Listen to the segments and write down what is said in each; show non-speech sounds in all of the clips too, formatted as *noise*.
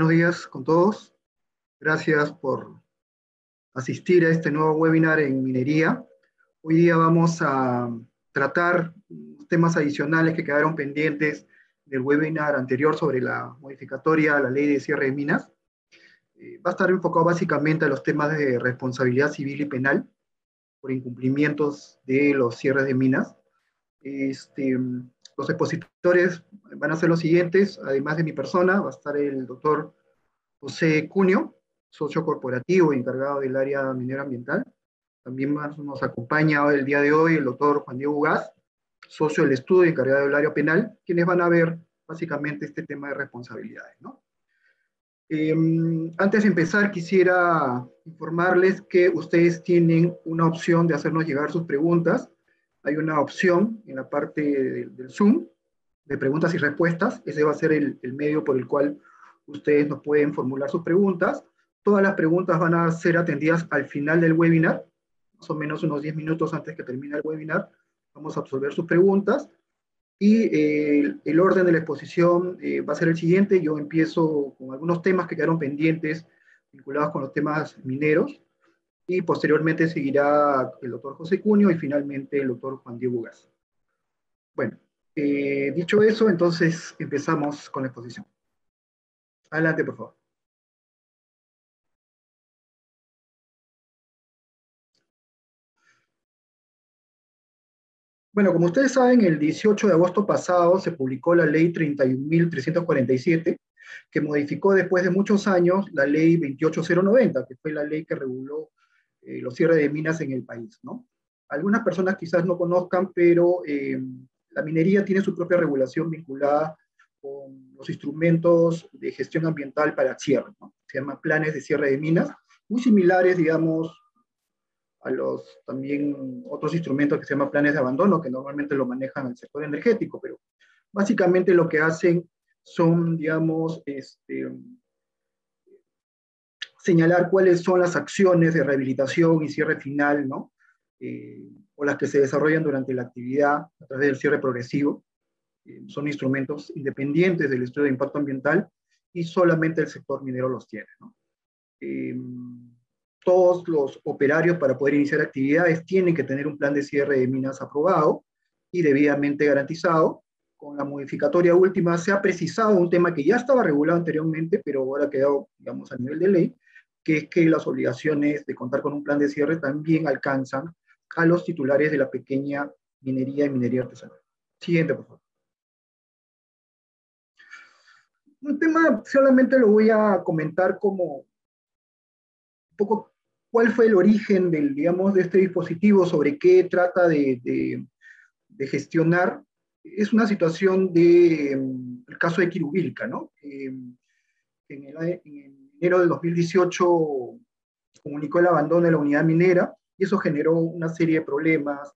Buenos días con todos. Gracias por asistir a este nuevo webinar en minería. Hoy día vamos a tratar temas adicionales que quedaron pendientes del webinar anterior sobre la modificatoria a la ley de cierre de minas. Eh, va a estar enfocado básicamente a los temas de responsabilidad civil y penal por incumplimientos de los cierres de minas. Este, los expositores van a ser los siguientes, además de mi persona, va a estar el doctor José Cunio, socio corporativo encargado del área minera ambiental. También nos acompaña el día de hoy el doctor Juan Diego Ugaz, socio del estudio encargado del área penal, quienes van a ver básicamente este tema de responsabilidades. ¿no? Em, antes de empezar, quisiera informarles que ustedes tienen una opción de hacernos llegar sus preguntas hay una opción en la parte del, Zoom de preguntas y respuestas. Ese va a ser el, medio por el cual ustedes nos pueden formular sus preguntas. Todas las preguntas van a ser atendidas al final del webinar, más o menos unos 10 minutos antes que termine el webinar. Vamos a absolver sus preguntas. Y eh, el orden de la exposición eh, va a ser el siguiente. Yo empiezo con algunos temas que quedaron pendientes vinculados con los temas mineros y posteriormente seguirá el doctor José Cunio y finalmente el doctor Juan Diego Gas. Bueno, eh, dicho eso, entonces empezamos con la exposición. Adelante, por favor. Bueno, como ustedes saben, el 18 de agosto pasado se publicó la ley 31.347, que modificó después de muchos años la ley 28090, que fue la ley que reguló eh, los cierres de minas en el país, ¿no? Algunas personas quizás no conozcan, pero eh, la minería tiene su propia regulación vinculada con los instrumentos de gestión ambiental para cierre. Se llaman planes de cierre de minas, muy similares, digamos, a los también otros instrumentos que se llaman planes de abandono, que normalmente lo manejan el sector energético, pero básicamente lo que hacen son, digamos, este, señalar cuáles son las acciones de rehabilitación y cierre final, ¿no? Eh, o las que se desarrollan durante la actividad a través del cierre progresivo. Eh, son instrumentos independientes del estudio de impacto ambiental y solamente el sector minero los tiene. ¿no? Eh, todos los operarios para poder iniciar actividades tienen que tener un plan de cierre de minas aprobado y debidamente garantizado. Con la modificatoria última se ha precisado un tema que ya estaba regulado anteriormente, pero ahora ha quedado, digamos, a nivel de ley, que es que las obligaciones de contar con un plan de cierre también alcanzan a los titulares de la pequeña minería y minería artesanal. Siguiente, por favor. Un tema solamente lo voy a comentar como un poco cuál fue el origen del, digamos, de este dispositivo, sobre qué trata de, de, gestionar. Es una situación del mm, el caso de Kirubilka, ¿no? en, el, en enero del 2018 comunicó el abandono de la unidad minera y eso generó una serie de problemas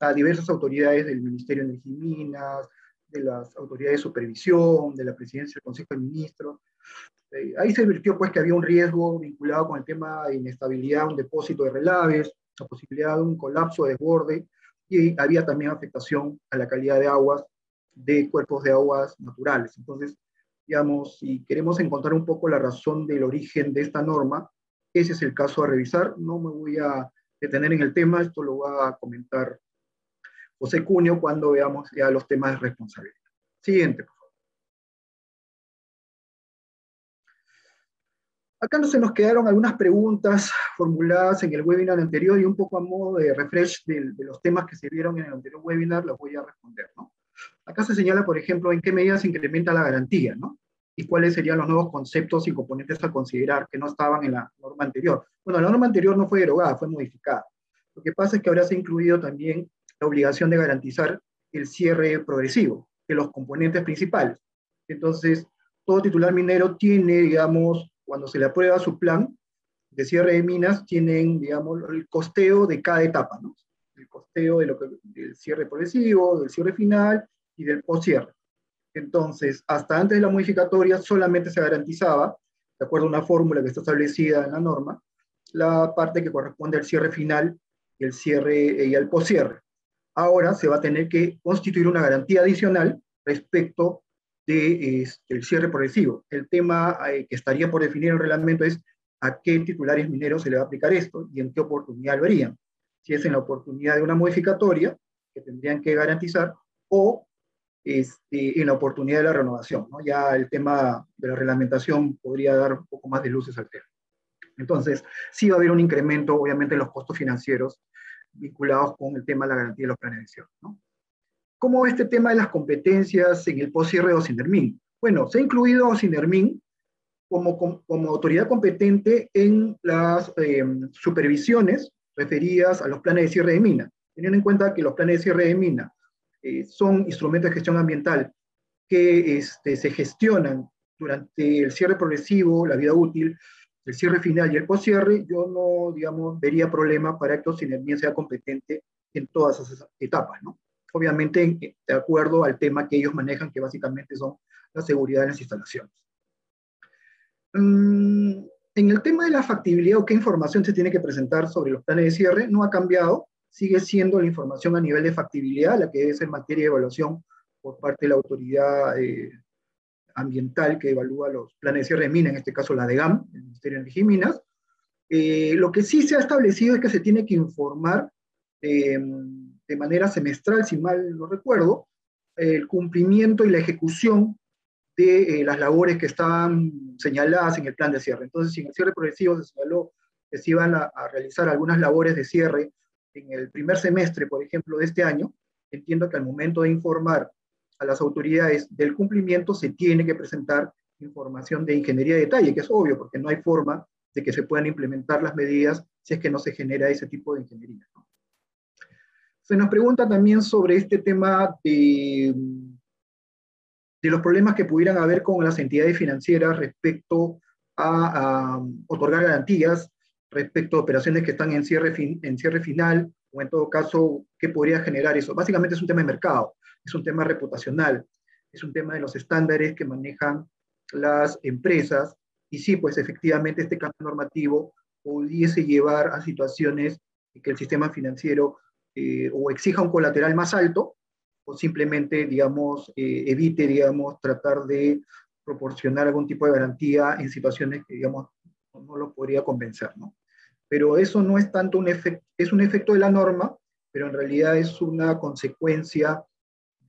a diversas autoridades del Ministerio de Energía y Minas, de las autoridades de supervisión, de la presidencia del Consejo de Ministros. Eh, ahí se advirtió pues que había un riesgo vinculado con el tema de inestabilidad, un depósito de relaves, la posibilidad de un colapso de desborde y había también afectación a la calidad de aguas de cuerpos de aguas naturales. Entonces, digamos, si queremos encontrar un poco la razón del origen de esta norma, ese es el caso a revisar. No me voy a detener en el tema, esto lo va a comentar José Cunio cuando veamos ya los temas de responsabilidad. Siguiente, por favor. Acá se nos quedaron algunas preguntas formuladas en el webinar anterior y un poco a modo de refresh de, de los temas que se vieron en el anterior webinar, los voy a responder, ¿no? Acá se señala, por ejemplo, en qué medida se incrementa la garantía, ¿no? Y cuáles serían los nuevos conceptos y componentes a considerar que no estaban en la norma anterior. Bueno, la norma anterior no fue derogada, fue modificada. Lo que pasa es que ahora se ha incluido también la obligación de garantizar el cierre progresivo de los componentes principales. Entonces, todo titular minero tiene, digamos, cuando se le aprueba su plan de cierre de minas, tienen, digamos, el costeo de cada etapa, ¿no? El costeo de lo que, del cierre progresivo, del cierre final y del post-cierre. Entonces, hasta antes de la modificatoria solamente se garantizaba, de acuerdo a una fórmula que está establecida en la norma, la parte que corresponde al cierre final y el cierre y al post-cierre. Ahora se va a tener que constituir una garantía adicional respecto del este, cierre progresivo. El tema eh, que estaría por definir el reglamento es a qué titulares mineros se le va a aplicar esto y en qué oportunidad lo harían. Si es en la oportunidad de una modificatoria, que tendrían que garantizar, o este, en la oportunidad de la renovación. ¿no? Ya el tema de la reglamentación podría dar un poco más de luces al tema. Entonces, sí va a haber un incremento, obviamente, en los costos financieros vinculados con el tema de la garantía de los planes de cierre. ¿no? ¿Cómo este tema de las competencias en el post-cierre de Ocinermin? Bueno, se ha incluido a Ocinermin como, como, autoridad competente en las eh, supervisiones referidas a los planes de cierre de mina, teniendo en cuenta que los planes de cierre de mina eh, son instrumentos de gestión ambiental que este, se gestionan durante el cierre progresivo, la vida útil, el cierre final y el postcierre, yo no, digamos, vería problema para que Ocinermin sea competente en todas esas etapas, ¿no? Obviamente, de acuerdo al tema que ellos manejan, que básicamente son la seguridad de las instalaciones. Mm, en el tema de la factibilidad o qué información se tiene que presentar sobre los planes de cierre, no ha cambiado, sigue siendo la información a nivel de factibilidad, la que es en materia de evaluación por parte de la autoridad eh, ambiental que evalúa los planes de cierre de mina, en este caso la de GAM, el Ministerio de Energía y Minas. Eh, lo que sí se ha establecido es que se tiene que informar eh, de manera semestral, si mal no recuerdo, el cumplimiento y la ejecución de eh, las labores que estaban señaladas en el plan de cierre. Entonces, si en el cierre progresivo se señaló que se iban a, realizar algunas labores de cierre en el primer semestre, por ejemplo, de este año, entiendo que al momento de informar a las autoridades del cumplimiento se tiene que presentar información de ingeniería de detalle, que es obvio, porque no hay forma de que se puedan implementar las medidas si es que no se genera ese tipo de ingeniería. Se nos pregunta también sobre este tema de de los problemas que pudieran haber con las entidades financieras respecto a, otorgar garantías, respecto a operaciones que están en cierre, en cierre final, o en todo caso, ¿qué podría generar eso? Básicamente es un tema de mercado, es un tema reputacional, es un tema de los estándares que manejan las empresas, y sí, pues efectivamente este cambio normativo pudiese llevar a situaciones que el sistema financiero eh, o exija un colateral más alto, o simplemente, digamos, eh, evite, digamos, tratar de proporcionar algún tipo de garantía en situaciones que, digamos, no lo podría convencer, ¿no? Pero eso no es tanto un efecto, es un efecto de la norma, pero en realidad es una consecuencia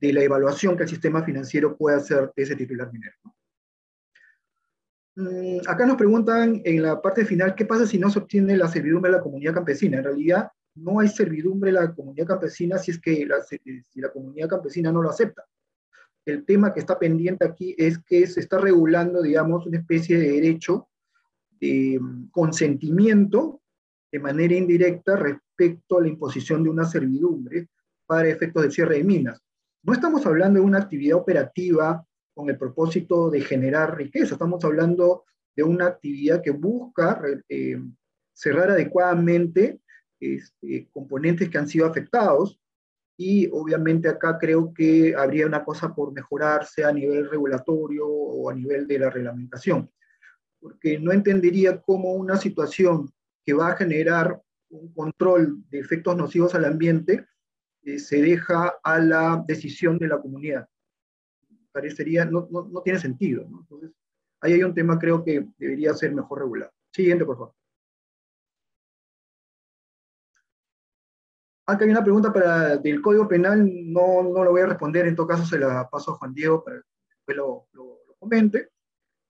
de la evaluación que el sistema financiero puede hacer de ese titular minero. Mm, acá nos preguntan en la parte final, ¿qué pasa si no se obtiene la servidumbre de la comunidad campesina? En realidad, no hay servidumbre en la comunidad campesina si es que la, si la comunidad campesina no lo acepta. El tema que está pendiente aquí es que se está regulando, digamos, una especie de derecho de mm, consentimiento de manera indirecta respecto a la imposición de una servidumbre para efectos de cierre de minas. No estamos hablando de una actividad operativa con el propósito de generar riqueza, estamos hablando de una actividad que busca eh, cerrar adecuadamente este, componentes que han sido afectados y obviamente acá creo que habría una cosa por mejorarse a nivel regulatorio o a nivel de la reglamentación, porque no entendería cómo una situación que va a generar un control de efectos nocivos al ambiente eh, se deja a la decisión de la comunidad. Parecería, no, no, no tiene sentido. Entonces, ahí hay un tema creo que debería ser mejor regulado. Siguiente, por favor. Acá hay una pregunta para, del Código Penal, no, no lo voy a responder, en todo caso se la paso a Juan Diego para que después lo, lo, comente,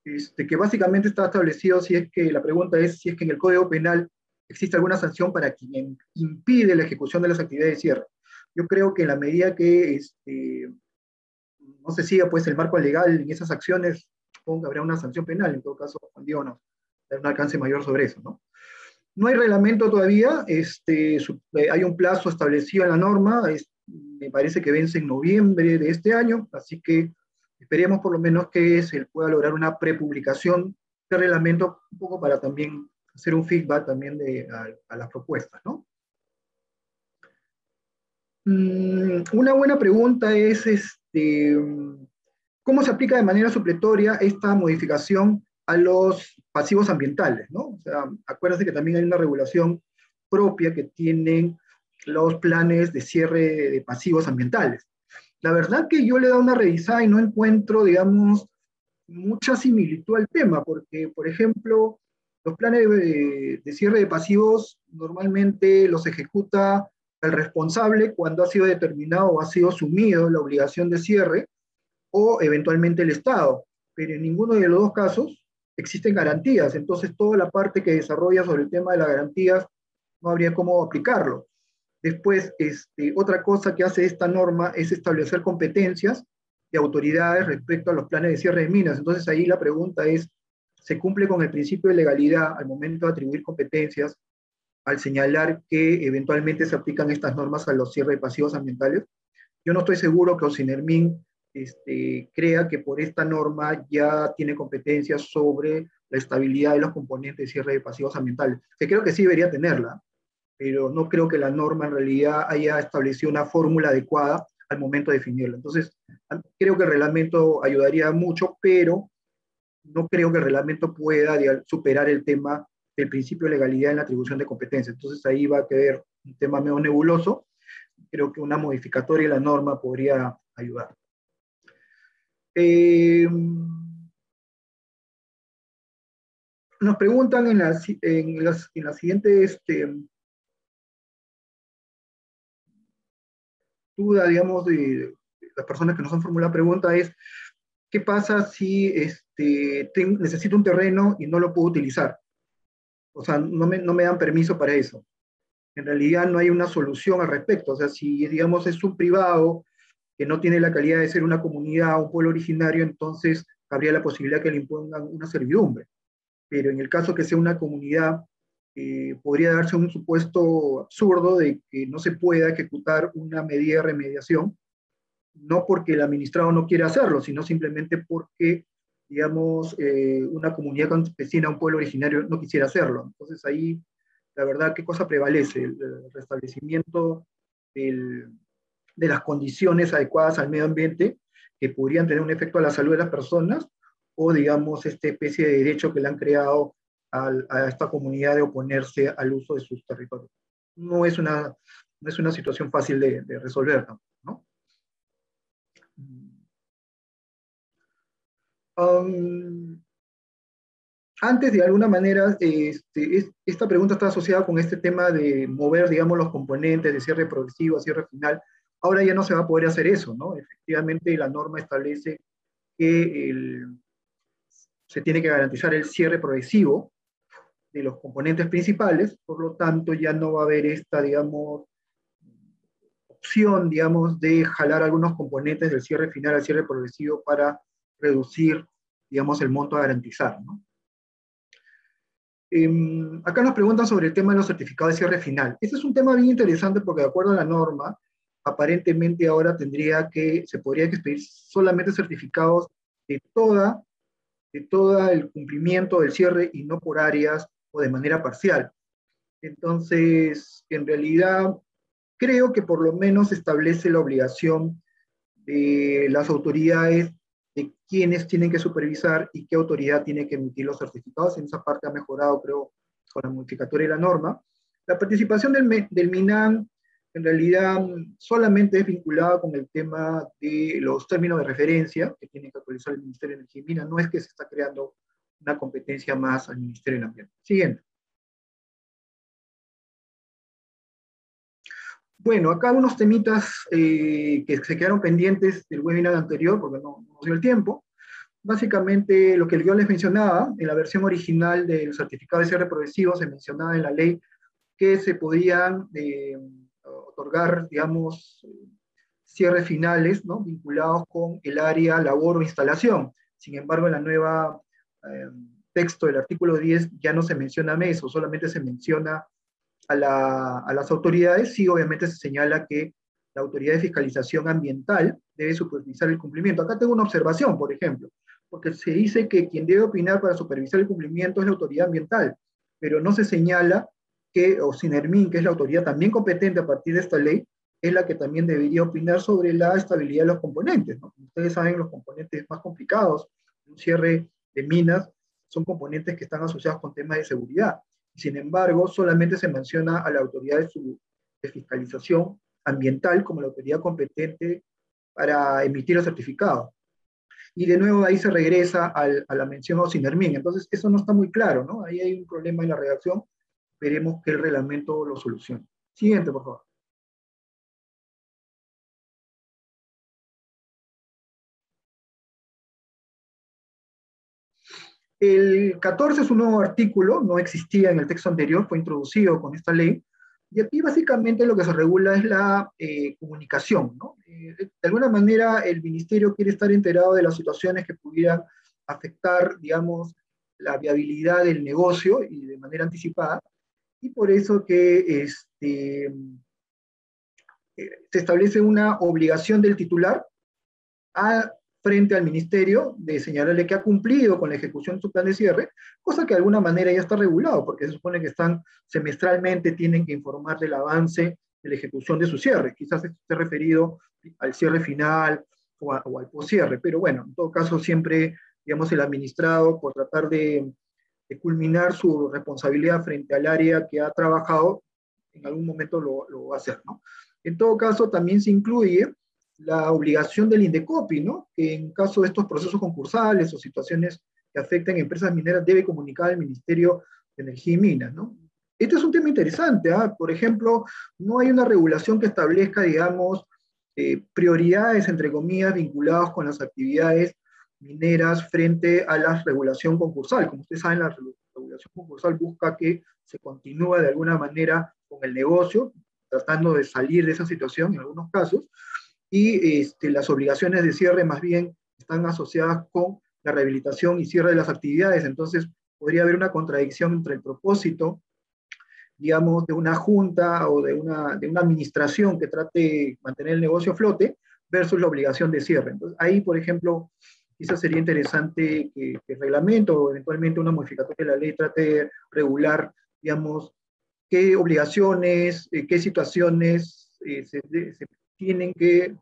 este, que básicamente está establecido si es que, la pregunta es si es que en el Código Penal existe alguna sanción para quien impide la ejecución de las actividades de cierre. Yo creo que en la medida que este, no se siga pues el marco legal en esas acciones, supongo que habrá una sanción penal, en todo caso Juan Diego nos da un alcance mayor sobre eso, ¿no? No hay reglamento todavía, este, eh, hay un plazo establecido en la norma, me parece que vence en noviembre de este año, así que esperemos por lo menos que se pueda lograr una prepublicación de reglamento, un poco para también hacer un feedback también de, a, las propuestas, ¿no? Mm, una buena pregunta es, este, ¿cómo se aplica de manera supletoria esta modificación a los pasivos ambientales, ¿no? O sea, acuérdense que también hay una regulación propia que tienen los planes de cierre de pasivos ambientales. La verdad que yo le he dado una revisada y no encuentro, digamos, mucha similitud al tema, porque, por ejemplo, los planes de, de, cierre de pasivos normalmente los ejecuta el responsable cuando ha sido determinado o ha sido asumido la obligación de cierre o eventualmente el Estado, pero en ninguno de los dos casos existen garantías, entonces toda la parte que desarrolla sobre el tema de las garantías no habría cómo aplicarlo. Después, este, otra cosa que hace esta norma es establecer competencias de autoridades respecto a los planes de cierre de minas. Entonces ahí la pregunta es, ¿se cumple con el principio de legalidad al momento de atribuir competencias al señalar que eventualmente se aplican estas normas a los cierres de pasivos ambientales? Yo no estoy seguro que Ocinermin este, crea que por esta norma ya tiene competencias sobre la estabilidad de los componentes de cierre de pasivos ambientales, que creo que sí debería tenerla, pero no creo que la norma en realidad haya establecido una fórmula adecuada al momento de definirla. Entonces, creo que el reglamento ayudaría mucho, pero no creo que el reglamento pueda superar el tema del principio de legalidad en la atribución de competencias. Entonces, ahí va a quedar un tema medio nebuloso. Creo que una modificatoria de la norma podría ayudar. Eh, nos preguntan en la, en en la siguiente este, duda, digamos, de, las personas que nos han formulado la pregunta es, ¿qué pasa si este, necesito un terreno y no lo puedo utilizar? O sea, no me, no me dan permiso para eso. En realidad no hay una solución al respecto. O sea, si, digamos, es un privado que no tiene la calidad de ser una comunidad, un pueblo originario, entonces habría la posibilidad que le impongan una servidumbre. Pero en el caso que sea una comunidad eh, podría darse un supuesto absurdo de que no se pueda ejecutar una medida de remediación, no porque el administrado no quiera hacerlo, sino simplemente porque, digamos, eh, una comunidad campesina, un pueblo originario no quisiera hacerlo. Entonces ahí, la verdad, ¿qué cosa prevalece? El, restablecimiento de las condiciones adecuadas al medio ambiente que podrían tener un efecto a la salud de las personas o, digamos, esta especie de derecho que le han creado a esta comunidad de oponerse al uso de sus territorios. No es una, no es una situación fácil de, resolver, ¿no? Um, antes, de alguna manera, este, esta pregunta está asociada con este tema de mover, digamos, los componentes de cierre progresivo a cierre final. Ahora ya no se va a poder hacer eso, ¿no? Efectivamente, la norma establece que se tiene que garantizar el cierre progresivo de los componentes principales, por lo tanto ya no va a haber esta, digamos, opción, digamos, de jalar algunos componentes del cierre final al cierre progresivo para reducir, digamos, el monto a garantizar, ¿no? Em, acá nos preguntan sobre el tema de los certificados de cierre final. Este es un tema bien interesante porque de acuerdo a la norma, aparentemente ahora tendría que, se podría expedir solamente certificados de toda, de todo el cumplimiento del cierre y no por áreas o de manera parcial. Entonces, en realidad, creo que por lo menos establece la obligación de las autoridades de quiénes tienen que supervisar y qué autoridad tiene que emitir los certificados. En esa parte ha mejorado, creo, con la modificatoria de la norma. La participación del, del MINAM en realidad solamente es vinculada con el tema de los términos de referencia que tiene que actualizar el Ministerio de Energía y Minas. No es que se está creando una competencia más al Ministerio del Ambiente. Siguiente. Bueno, acá unos temitas eh, que se quedaron pendientes del webinar anterior, porque no nos dio el tiempo. Básicamente, lo que yo les mencionaba, en la versión original del certificado de cierre progresivo, se mencionaba en la ley que se podían eh, otorgar, digamos, cierres finales, ¿no? Vinculados con el área labor o instalación. Sin embargo, en la nueva eh, texto del artículo 10 ya no se menciona eso, solamente se menciona a, las autoridades, sí obviamente se señala que la autoridad de fiscalización ambiental debe supervisar el cumplimiento. Acá tengo una observación, por ejemplo, porque se dice que quien debe opinar para supervisar el cumplimiento es la autoridad ambiental, pero no se señala que o Sinermin, que es la autoridad también competente a partir de esta ley, es la que también debería opinar sobre la estabilidad de los componentes. Ustedes saben los componentes más complicados, un cierre de minas son componentes que están asociados con temas de seguridad. Sin embargo, solamente se menciona a la autoridad de, fiscalización ambiental como la autoridad competente para emitir el certificado. Y de nuevo ahí se regresa a la mención a Osinermin. Entonces, eso no está muy claro, ¿no? Ahí hay un problema en la redacción. Veremos que el reglamento lo solucione. Siguiente, por favor. El 14 es un nuevo artículo, no existía en el texto anterior, fue introducido con esta ley, y aquí básicamente lo que se regula es la eh, comunicación. Eh, de alguna manera el ministerio quiere estar enterado de las situaciones que pudieran afectar, digamos, la viabilidad del negocio y de manera anticipada, y por eso que este, eh, se establece una obligación del titular a frente al ministerio de señalarle que ha cumplido con la ejecución de su plan de cierre, cosa que de alguna manera ya está regulado, porque se supone que están semestralmente, tienen que informar del avance de la ejecución de su cierre. Quizás esté referido al cierre final o, al poscierre, pero bueno, en todo caso siempre, digamos, el administrado, por tratar de, de, culminar su responsabilidad frente al área que ha trabajado, en algún momento lo, lo va a hacer, ¿no? En todo caso, también se incluye la obligación del INDECOPI, ¿no? que en caso de estos procesos concursales o situaciones que afecten a empresas mineras debe comunicar al Ministerio de Energía y Minas. ¿no? Este es un tema interesante. ¿ah? Por ejemplo, no hay una regulación que establezca, digamos, eh, prioridades, entre comillas, vinculadas con las actividades mineras frente a la regulación concursal. Como ustedes saben, la regulación concursal busca que se continúe de alguna manera con el negocio, tratando de salir de esa situación en algunos casos, y este, las obligaciones de cierre más bien están asociadas con la rehabilitación y cierre de las actividades. Entonces, podría haber una contradicción entre el propósito, digamos, de una junta o de una, de una administración que trate de mantener el negocio a flote versus la obligación de cierre. Entonces, ahí, por ejemplo, quizás sería interesante que, el reglamento o eventualmente una modificación de la ley trate de regular, digamos, qué obligaciones, eh, qué situaciones eh, se, se, tienen que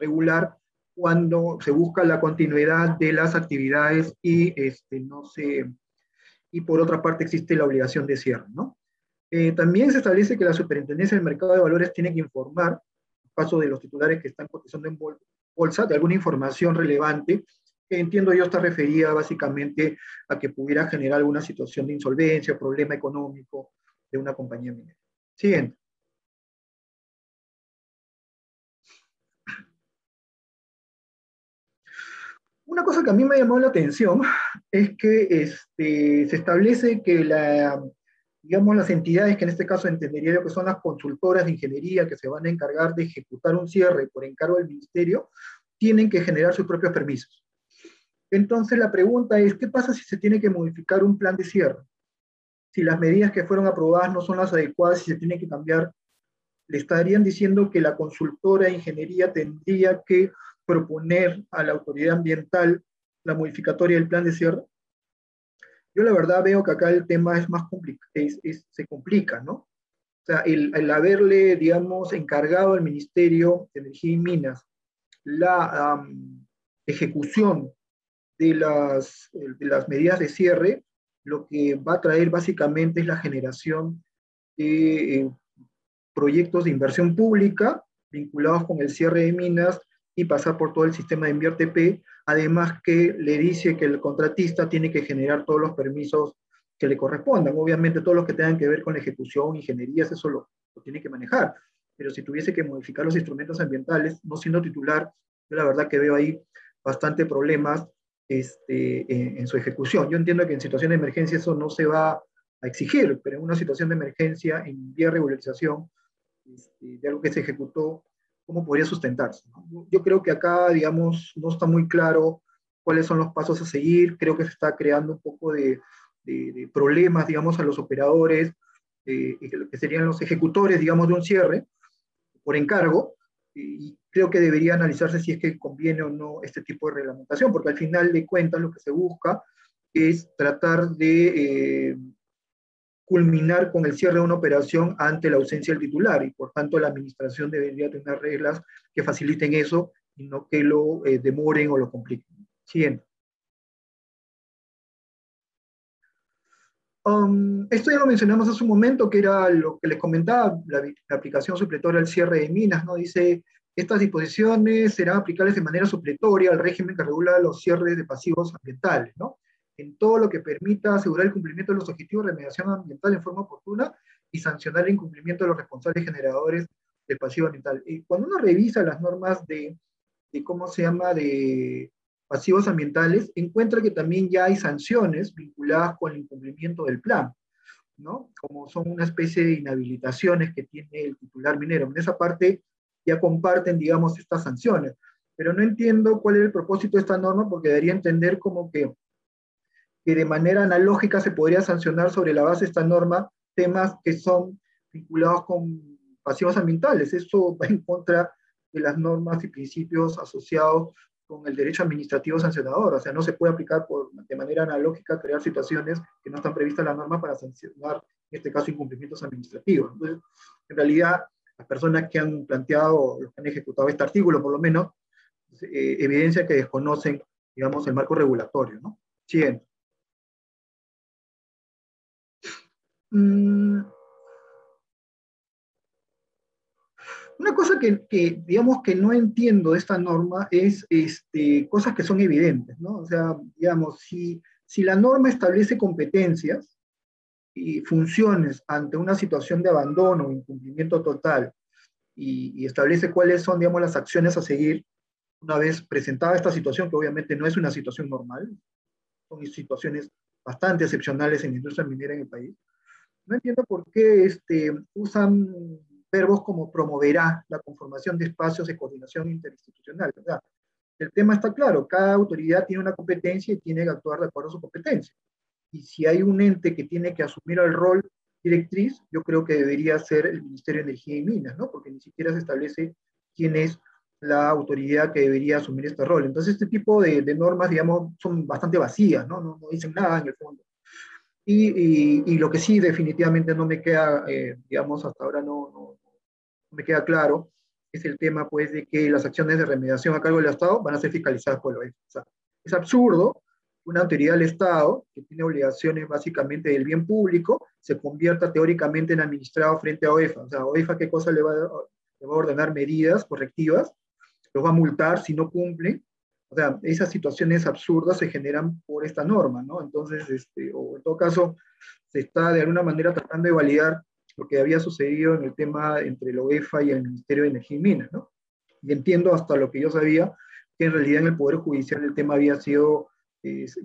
regular cuando se busca la continuidad de las actividades y, este, no se, y por otra parte existe la obligación de cierre. ¿no? Eh, también se establece que la superintendencia del mercado de valores tiene que informar, en caso de los titulares que están cotizando en bolsa, de alguna información relevante, que entiendo yo está referida básicamente a que pudiera generar alguna situación de insolvencia, problema económico de una compañía minera. Siguiente. Una cosa que a mí me llamó la atención es que este, se establece que las entidades que en este caso entendería yo que son las consultoras de ingeniería que se van a encargar de ejecutar un cierre por encargo del ministerio, tienen que generar sus propios permisos. Entonces la pregunta es, ¿qué pasa si se tiene que modificar un plan de cierre? Si las medidas que fueron aprobadas no son las adecuadas y se tiene que cambiar, le estarían diciendo que la consultora de ingeniería tendría que proponer a la autoridad ambiental la modificatoria del plan de cierre? Yo la verdad veo que acá el tema es más complicado, se complica, ¿no? O sea, el, haberle, digamos, encargado al Ministerio de Energía y Minas la ejecución de las, de las medidas de cierre, lo que va a traer básicamente es la generación de eh, proyectos de inversión pública vinculados con el cierre de minas y pasar por todo el sistema de InvierTP, además que le dice que el contratista tiene que generar todos los permisos que le correspondan. Obviamente todos los que tengan que ver con la ejecución, ingenierías, eso lo, tiene que manejar. Pero si tuviese que modificar los instrumentos ambientales, no siendo titular, yo la verdad que veo ahí bastante problemas este, en, su ejecución. Yo entiendo que en situación de emergencia eso no se va a exigir, pero en una situación de emergencia, en vía regularización, este, de algo que se ejecutó cómo podría sustentarse. Yo creo que acá, digamos, no está muy claro cuáles son los pasos a seguir, creo que se está creando un poco de, de, problemas, digamos, a los operadores, eh, que serían los ejecutores, digamos, de un cierre por encargo, y creo que debería analizarse si es que conviene o no este tipo de reglamentación, porque al final de cuentas lo que se busca es tratar de eh, culminar con el cierre de una operación ante la ausencia del titular y por tanto la administración debería tener reglas que faciliten eso y no que lo eh, demoren o lo compliquen. Siguiente. Um, esto ya lo mencionamos hace un momento, que era lo que les comentaba, la, aplicación supletoria al cierre de minas, ¿no? Dice Estas disposiciones serán aplicables de manera supletoria al régimen que regula los cierres de pasivos ambientales, ¿no? En todo lo que permita asegurar el cumplimiento de los objetivos de remediación ambiental en forma oportuna y sancionar el incumplimiento de los responsables generadores del pasivo ambiental. Y cuando uno revisa las normas de, de cómo se llama, de pasivos ambientales, encuentra que también ya hay sanciones vinculadas con el incumplimiento del plan, ¿no? Como son una especie de inhabilitaciones que tiene el titular minero. En esa parte ya comparten, digamos, estas sanciones. Pero no entiendo cuál es el propósito de esta norma porque debería entender como que, que de manera analógica se podría sancionar sobre la base de esta norma temas que son vinculados con pasivos ambientales. Eso va en contra de las normas y principios asociados con el derecho administrativo sancionador. O sea, no se puede aplicar por, de manera analógica, crear situaciones que no están previstas en la norma para sancionar, en este caso, incumplimientos administrativos. Entonces, en realidad, las personas que han planteado, los que han ejecutado este artículo, por lo menos, eh, evidencia que desconocen, digamos, el marco regulatorio, ¿no? Siguiente. Una cosa que, que, digamos, que no entiendo de esta norma es este, cosas que son evidentes, ¿no? O sea, digamos, si, si la norma establece competencias, y funciones ante una situación de abandono o incumplimiento total y, establece cuáles son, digamos, las acciones a seguir una vez presentada esta situación, que obviamente no es una situación normal, son situaciones bastante excepcionales en la industria minera en el país. No entiendo por qué este, usan verbos como promoverá la conformación de espacios de coordinación interinstitucional. ¿verdad? El tema está claro, cada autoridad tiene una competencia y tiene que actuar de acuerdo a su competencia y si hay un ente que tiene que asumir el rol directriz, yo creo que debería ser el Ministerio de Energía y Minas, ¿no? Porque ni siquiera se establece quién es la autoridad que debería asumir este rol. Entonces, este tipo de, de normas, digamos, son bastante vacías, ¿no? ¿no? No, dicen nada en el fondo. Y, lo que sí definitivamente no me queda, eh, digamos, hasta ahora no, me queda claro, es el tema, pues, de que las acciones de remediación a cargo del Estado van a ser fiscalizadas por la sea, es absurdo una autoridad del Estado, que tiene obligaciones básicamente del bien público, se convierta teóricamente en administrado frente a OEFA. O sea, OEFA qué cosa le va, a, le va a ordenar medidas correctivas, los va a multar si no cumple. O sea, esas situaciones absurdas se generan por esta norma, ¿no? Entonces, este, o en todo caso, se está de alguna manera tratando de validar lo que había sucedido en el tema entre la OEFA y el Ministerio de Energía y Minas, ¿no? Y entiendo hasta lo que yo sabía, que en realidad en el Poder Judicial el tema había sido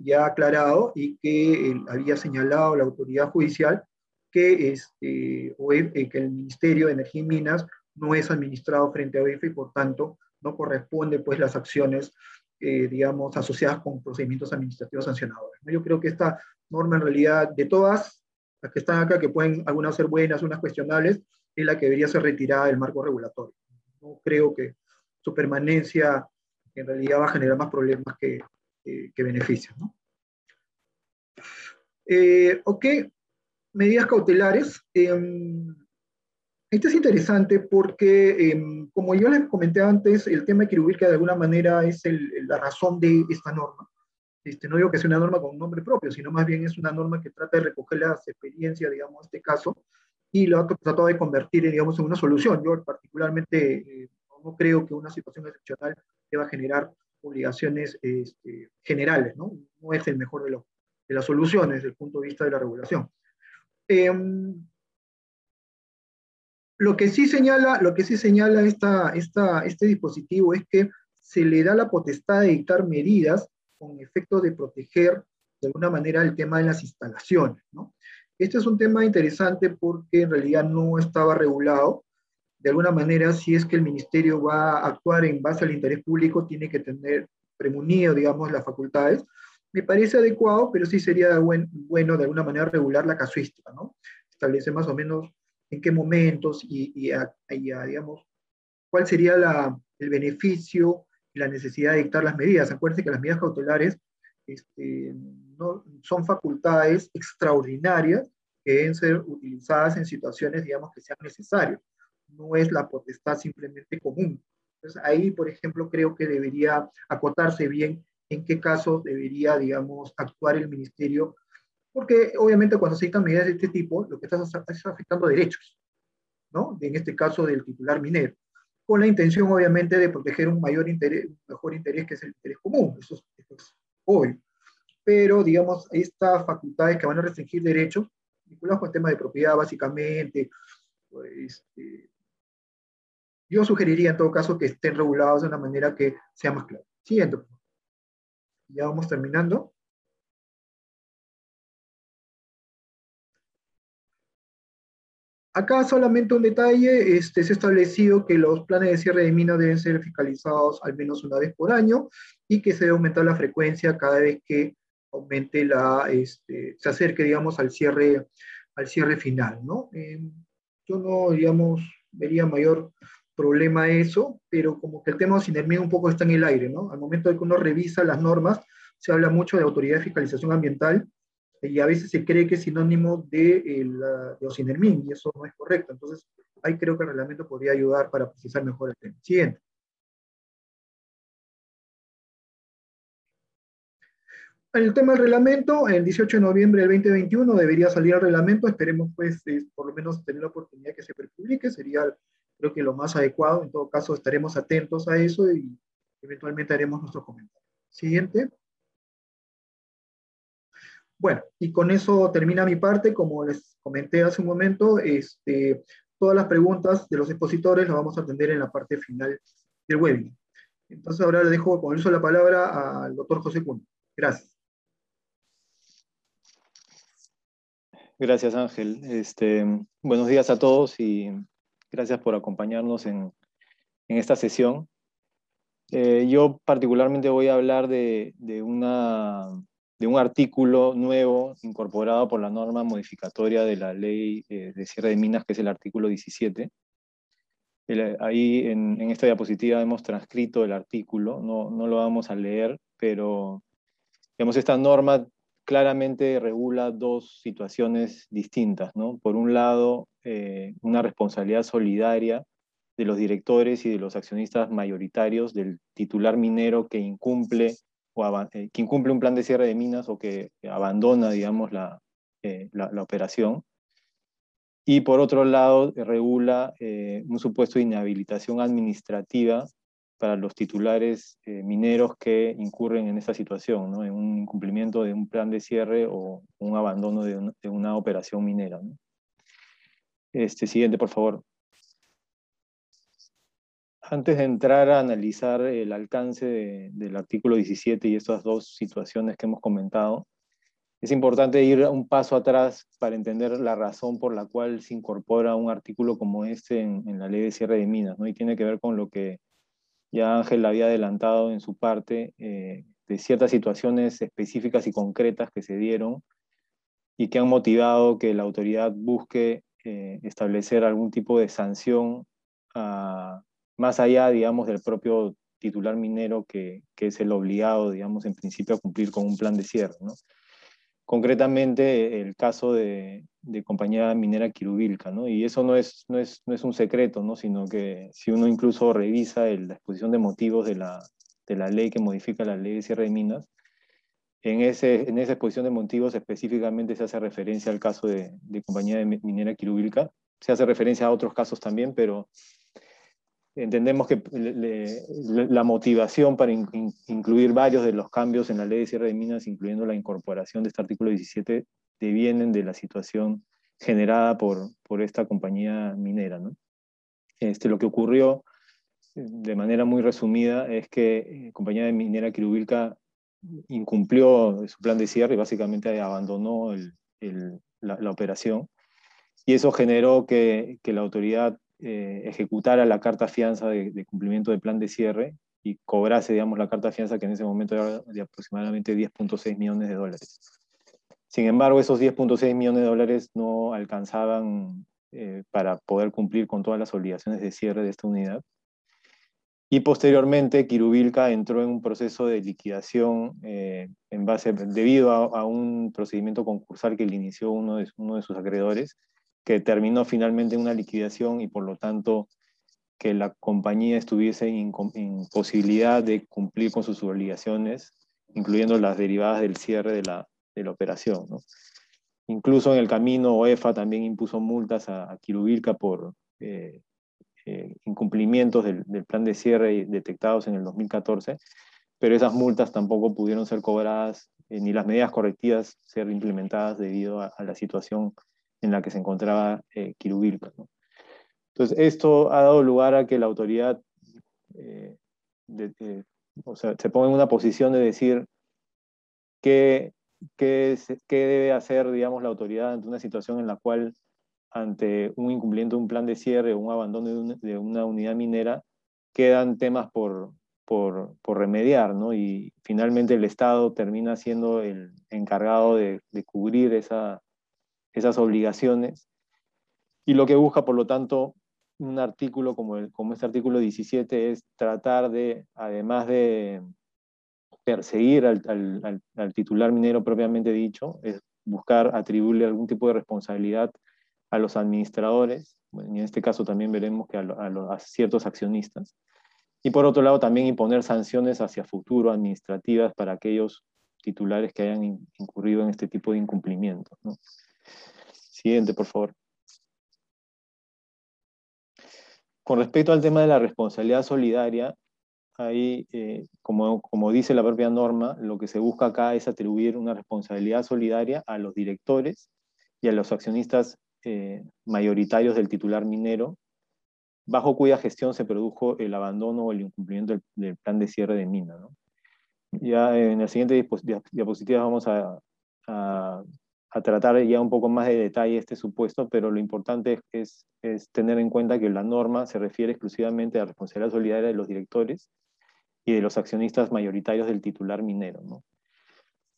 ya aclarado y que eh, había señalado la autoridad judicial que, este, eh, que el Ministerio de Energía y Minas no es administrado frente a OEF y por tanto no corresponde pues las acciones, eh, digamos, asociadas con procedimientos administrativos sancionadores. Yo creo que esta norma en realidad de todas las que están acá, que pueden algunas ser buenas, unas cuestionables, es la que debería ser retirada del marco regulatorio. No creo que su permanencia en realidad va a generar más problemas que, eh, que beneficios. ¿no? Eh, ok, medidas cautelares. Eh, este es interesante porque, em, como yo les comenté antes, el tema de que de alguna manera es el, la razón de esta norma. Este, no digo que sea una norma con un nombre propio, sino más bien es una norma que trata de recoger las experiencias, digamos, de este caso, y lo ha tratado de convertir, digamos, en una solución. Yo particularmente eh, no creo que una situación excepcional deba generar obligaciones este, generales, ¿no? No es el mejor de, de, las soluciones desde el punto de vista de la regulación. Eh, lo que sí señala, lo que sí señala esta, este dispositivo es que se le da la potestad de dictar medidas con efecto de proteger de alguna manera el tema de las instalaciones, ¿no? Este es un tema interesante porque en realidad no estaba regulado de alguna manera, si es que el ministerio va a actuar en base al interés público, tiene que tener premunido, digamos, las facultades. Me parece adecuado, pero sí sería buen, bueno de alguna manera regular la casuística, ¿no? Establece más o menos en qué momentos y, y, a, y a, digamos, cuál sería la, el beneficio y la necesidad de dictar las medidas. Acuérdense que las medidas cautelares este, no, son facultades extraordinarias que deben ser utilizadas en situaciones, digamos, que sean necesarias no es la potestad simplemente común. Entonces, ahí, por ejemplo, creo que debería acotarse bien en qué casos debería, digamos, actuar el ministerio, porque obviamente cuando se dictan medidas de este tipo, lo que estás es afectando derechos, ¿no? En este caso del titular minero. con la intención obviamente de proteger un mayor interés, un mejor interés que es el interés común, eso es, eso es obvio. Pero, digamos, estas facultades que van a restringir derechos, vinculados con el tema de propiedad básicamente, pues, este, yo sugeriría en todo caso que estén regulados de una manera que sea más clara. Siguiente. Ya vamos terminando. Acá solamente un detalle, este, se ha establecido que los planes de cierre de minas deben ser fiscalizados al menos una vez por año y que se debe aumentar la frecuencia cada vez que aumente la, este, se acerque, digamos, al cierre, al cierre final, ¿no? Eh, yo no, digamos, vería mayor problema eso, pero como que el tema de sinermia un poco está en el aire, ¿no? Al momento de que uno revisa las normas, se habla mucho de autoridad de fiscalización ambiental y a veces se cree que es sinónimo de, el, de OSINERMIN y eso no es correcto. Entonces, ahí creo que el reglamento podría ayudar para precisar mejor el tema. Siguiente. El tema del reglamento, el 18 de noviembre del 2021 debería salir el reglamento, esperemos pues por lo menos tener la oportunidad que se publique, sería creo que lo más adecuado, en todo caso estaremos atentos a eso y eventualmente haremos nuestro comentario. Siguiente. Bueno, y con eso termina mi parte, como les comenté hace un momento, este, todas las preguntas de los expositores las vamos a atender en la parte final del webinar. Entonces ahora le dejo con eso la palabra al doctor José Cunha. Gracias. Gracias, Ángel. Este, buenos días a todos y gracias por acompañarnos en, esta sesión. Eh, yo particularmente voy a hablar de, una, de un artículo nuevo incorporado por la norma modificatoria de la ley eh, de cierre de minas, que es el artículo 17. ahí en, esta diapositiva hemos transcrito el artículo, no, no lo vamos a leer, pero digamos, esta norma claramente regula dos situaciones distintas, ¿no? Por un lado, eh, una responsabilidad solidaria de los directores y de los accionistas mayoritarios del titular minero que incumple, o eh, que incumple un plan de cierre de minas o que abandona, digamos, la, eh, la, operación. Y por otro lado, regula un supuesto de inhabilitación administrativa para los titulares eh, mineros que incurren en esta situación, ¿no? en un incumplimiento de un plan de cierre o un abandono de, una operación minera. Este, siguiente, por favor. Antes de entrar a analizar el alcance del artículo 17 y estas dos situaciones que hemos comentado, es importante ir un paso atrás para entender la razón por la cual se incorpora un artículo como este en, en la ley de cierre de minas, ¿no? y tiene que ver con lo que ya Ángel había adelantado en su parte eh, de ciertas situaciones específicas y concretas que se dieron y que han motivado que la autoridad busque eh, establecer algún tipo de sanción ah, más allá, digamos, del propio titular minero que, que, es el obligado, digamos, en principio a cumplir con un plan de cierre. ¿no? Concretamente, el caso de, de compañía minera Quirubilca, ¿no? Y eso no es, no es, no es un secreto, ¿no? Sino que si uno incluso revisa la exposición de motivos de la, de la ley que modifica la ley de cierre de minas, en, ese, en esa exposición de motivos específicamente se hace referencia al caso de, de compañía minera Quirubilca. Se hace referencia a otros casos también, pero entendemos que la motivación para incluir varios de los cambios en la ley de cierre de minas, incluyendo la incorporación de este artículo 17, devienen de la situación generada por, por esta compañía minera. ¿no? Este, lo que ocurrió, de manera muy resumida, es que la eh, compañía minera Quirubilca incumplió su plan de cierre y básicamente abandonó el, la, la, operación. Y eso generó que, que la autoridad eh, ejecutara la carta fianza de, cumplimiento del plan de cierre y cobrase, digamos, la carta fianza que en ese momento era de aproximadamente 10.6 millones de dólares. Sin embargo, esos 10.6 millones de dólares no alcanzaban eh, para poder cumplir con todas las obligaciones de cierre de esta unidad. Y posteriormente, Kirubilka entró en un proceso de liquidación eh, en base, debido a, un procedimiento concursal que le inició uno de, uno de sus acreedores, que terminó finalmente en una liquidación y por lo tanto que la compañía estuviese en imposibilidad de cumplir con sus obligaciones, incluyendo las derivadas del cierre de la, de la operación. ¿no? Incluso en el camino OEFA también impuso multas a, a por, eh, eh, incumplimientos del, plan de cierre detectados en el 2014, pero esas multas tampoco pudieron ser cobradas eh, ni las medidas correctivas ser implementadas debido a, la situación en la que se encontraba eh, Entonces, esto ha dado lugar a que la autoridad o sea, se ponga en una posición de decir qué, qué, debe hacer, digamos, la autoridad ante una situación en la cual ante un incumplimiento de un plan de cierre o un abandono de una, unidad minera, quedan temas por, por, remediar, ¿no? Y finalmente el Estado termina siendo el encargado de, cubrir esa, esas obligaciones. Y lo que busca, por lo tanto, un artículo como, el, como este artículo 17 es tratar de, además de perseguir al, al, al titular minero propiamente dicho, es buscar atribuirle algún tipo de responsabilidad a los administradores, y en este caso también veremos que a, ciertos accionistas, y por otro lado también imponer sanciones hacia futuro administrativas para aquellos titulares que hayan incurrido en este tipo de incumplimientos. Siguiente, por favor. Con respecto al tema de la responsabilidad solidaria, ahí, eh, como, como dice la propia norma, lo que se busca acá es atribuir una responsabilidad solidaria a los directores y a los accionistas eh, mayoritarios del titular minero, bajo cuya gestión se produjo el abandono o el incumplimiento del, plan de cierre de mina. Ya en la siguiente diapositiva vamos a, tratar ya un poco más de detalle este supuesto, pero lo importante es, es, tener en cuenta que la norma se refiere exclusivamente a la responsabilidad solidaria de los directores y de los accionistas mayoritarios del titular minero. ¿no?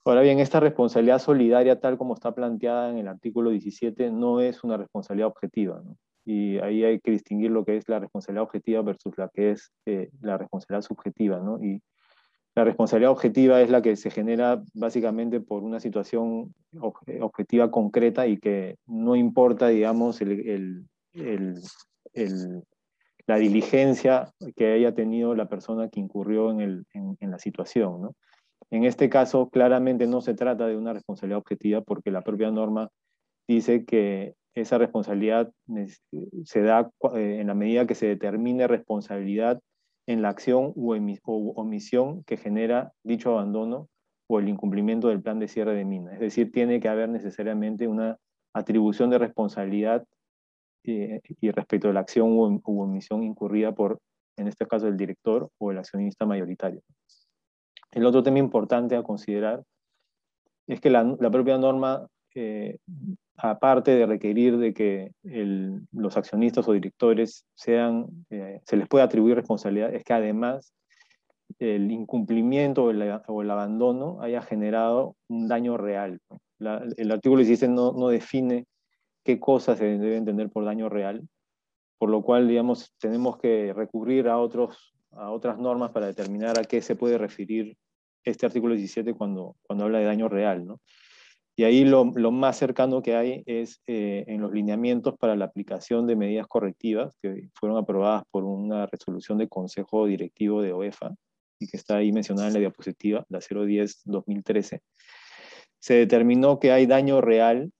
Ahora bien, esta responsabilidad solidaria, tal como está planteada en el artículo 17, no es una responsabilidad objetiva. Y ahí hay que distinguir lo que es la responsabilidad objetiva versus la que es eh, la responsabilidad subjetiva. ¿no? La responsabilidad objetiva es la que se genera básicamente por una situación objetiva concreta y que no importa, digamos, el, la diligencia que haya tenido la persona que incurrió en, la situación. En este caso, claramente no se trata de una responsabilidad objetiva porque la propia norma dice que esa responsabilidad se da eh, en la medida que se determine responsabilidad en la acción o omisión que genera dicho abandono o el incumplimiento del plan de cierre de mina. Es decir, tiene que haber necesariamente una atribución de responsabilidad eh, y respecto de la acción u omisión incurrida por, en este caso, el director o el accionista mayoritario. El otro tema importante a considerar es que la, propia norma, eh, aparte de requerir de que los accionistas o directores sean, eh, se les pueda atribuir responsabilidad, es que además el incumplimiento o el, abandono haya generado un daño real. el artículo 16 no, no define qué cosas se debe entender por daño real, por lo cual, digamos, tenemos que recurrir a otros a otras normas para determinar a qué se puede referir este artículo 17 cuando, cuando habla de daño real. ¿no? Y ahí lo, más cercano que hay es eh, en los lineamientos para la aplicación de medidas correctivas que fueron aprobadas por una resolución del Consejo Directivo de OEFA y que está ahí mencionada en la diapositiva, la 010-2013. Se determinó que hay daño real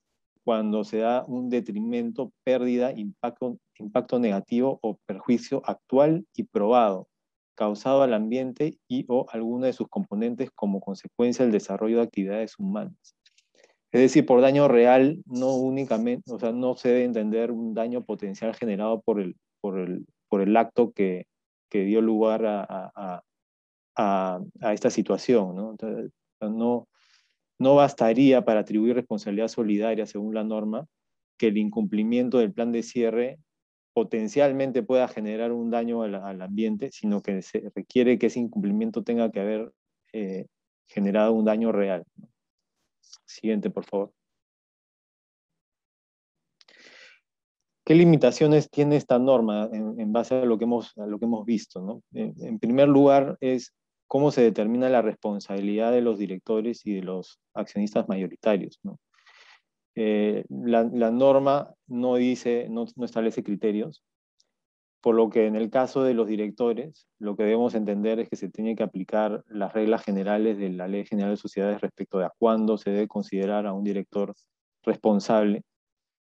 cuando se da un detrimento, pérdida, impacto, impacto negativo o perjuicio actual y probado causado al ambiente y o alguna de sus componentes como consecuencia del desarrollo de actividades humanas. Es decir, por daño real, no únicamente, o sea, no se debe entender un daño potencial generado por el, por el, por el acto que, que dio lugar a, a, a, esta situación. ¿no? Entonces, no, no bastaría para atribuir responsabilidad solidaria, según la norma, que el incumplimiento del plan de cierre potencialmente pueda generar un daño al, ambiente, sino que se requiere que ese incumplimiento tenga que haber eh, generado un daño real. Siguiente, por favor. ¿Qué limitaciones tiene esta norma en, base a lo que hemos, lo que hemos visto? En, primer lugar, es cómo se determina la responsabilidad de los directores y de los accionistas mayoritarios. Eh, la, norma no dice, no, establece criterios, por lo que en el caso de los directores, lo que debemos entender es que se tiene que aplicar las reglas generales de la Ley General de Sociedades respecto de a cuándo se debe considerar a un director responsable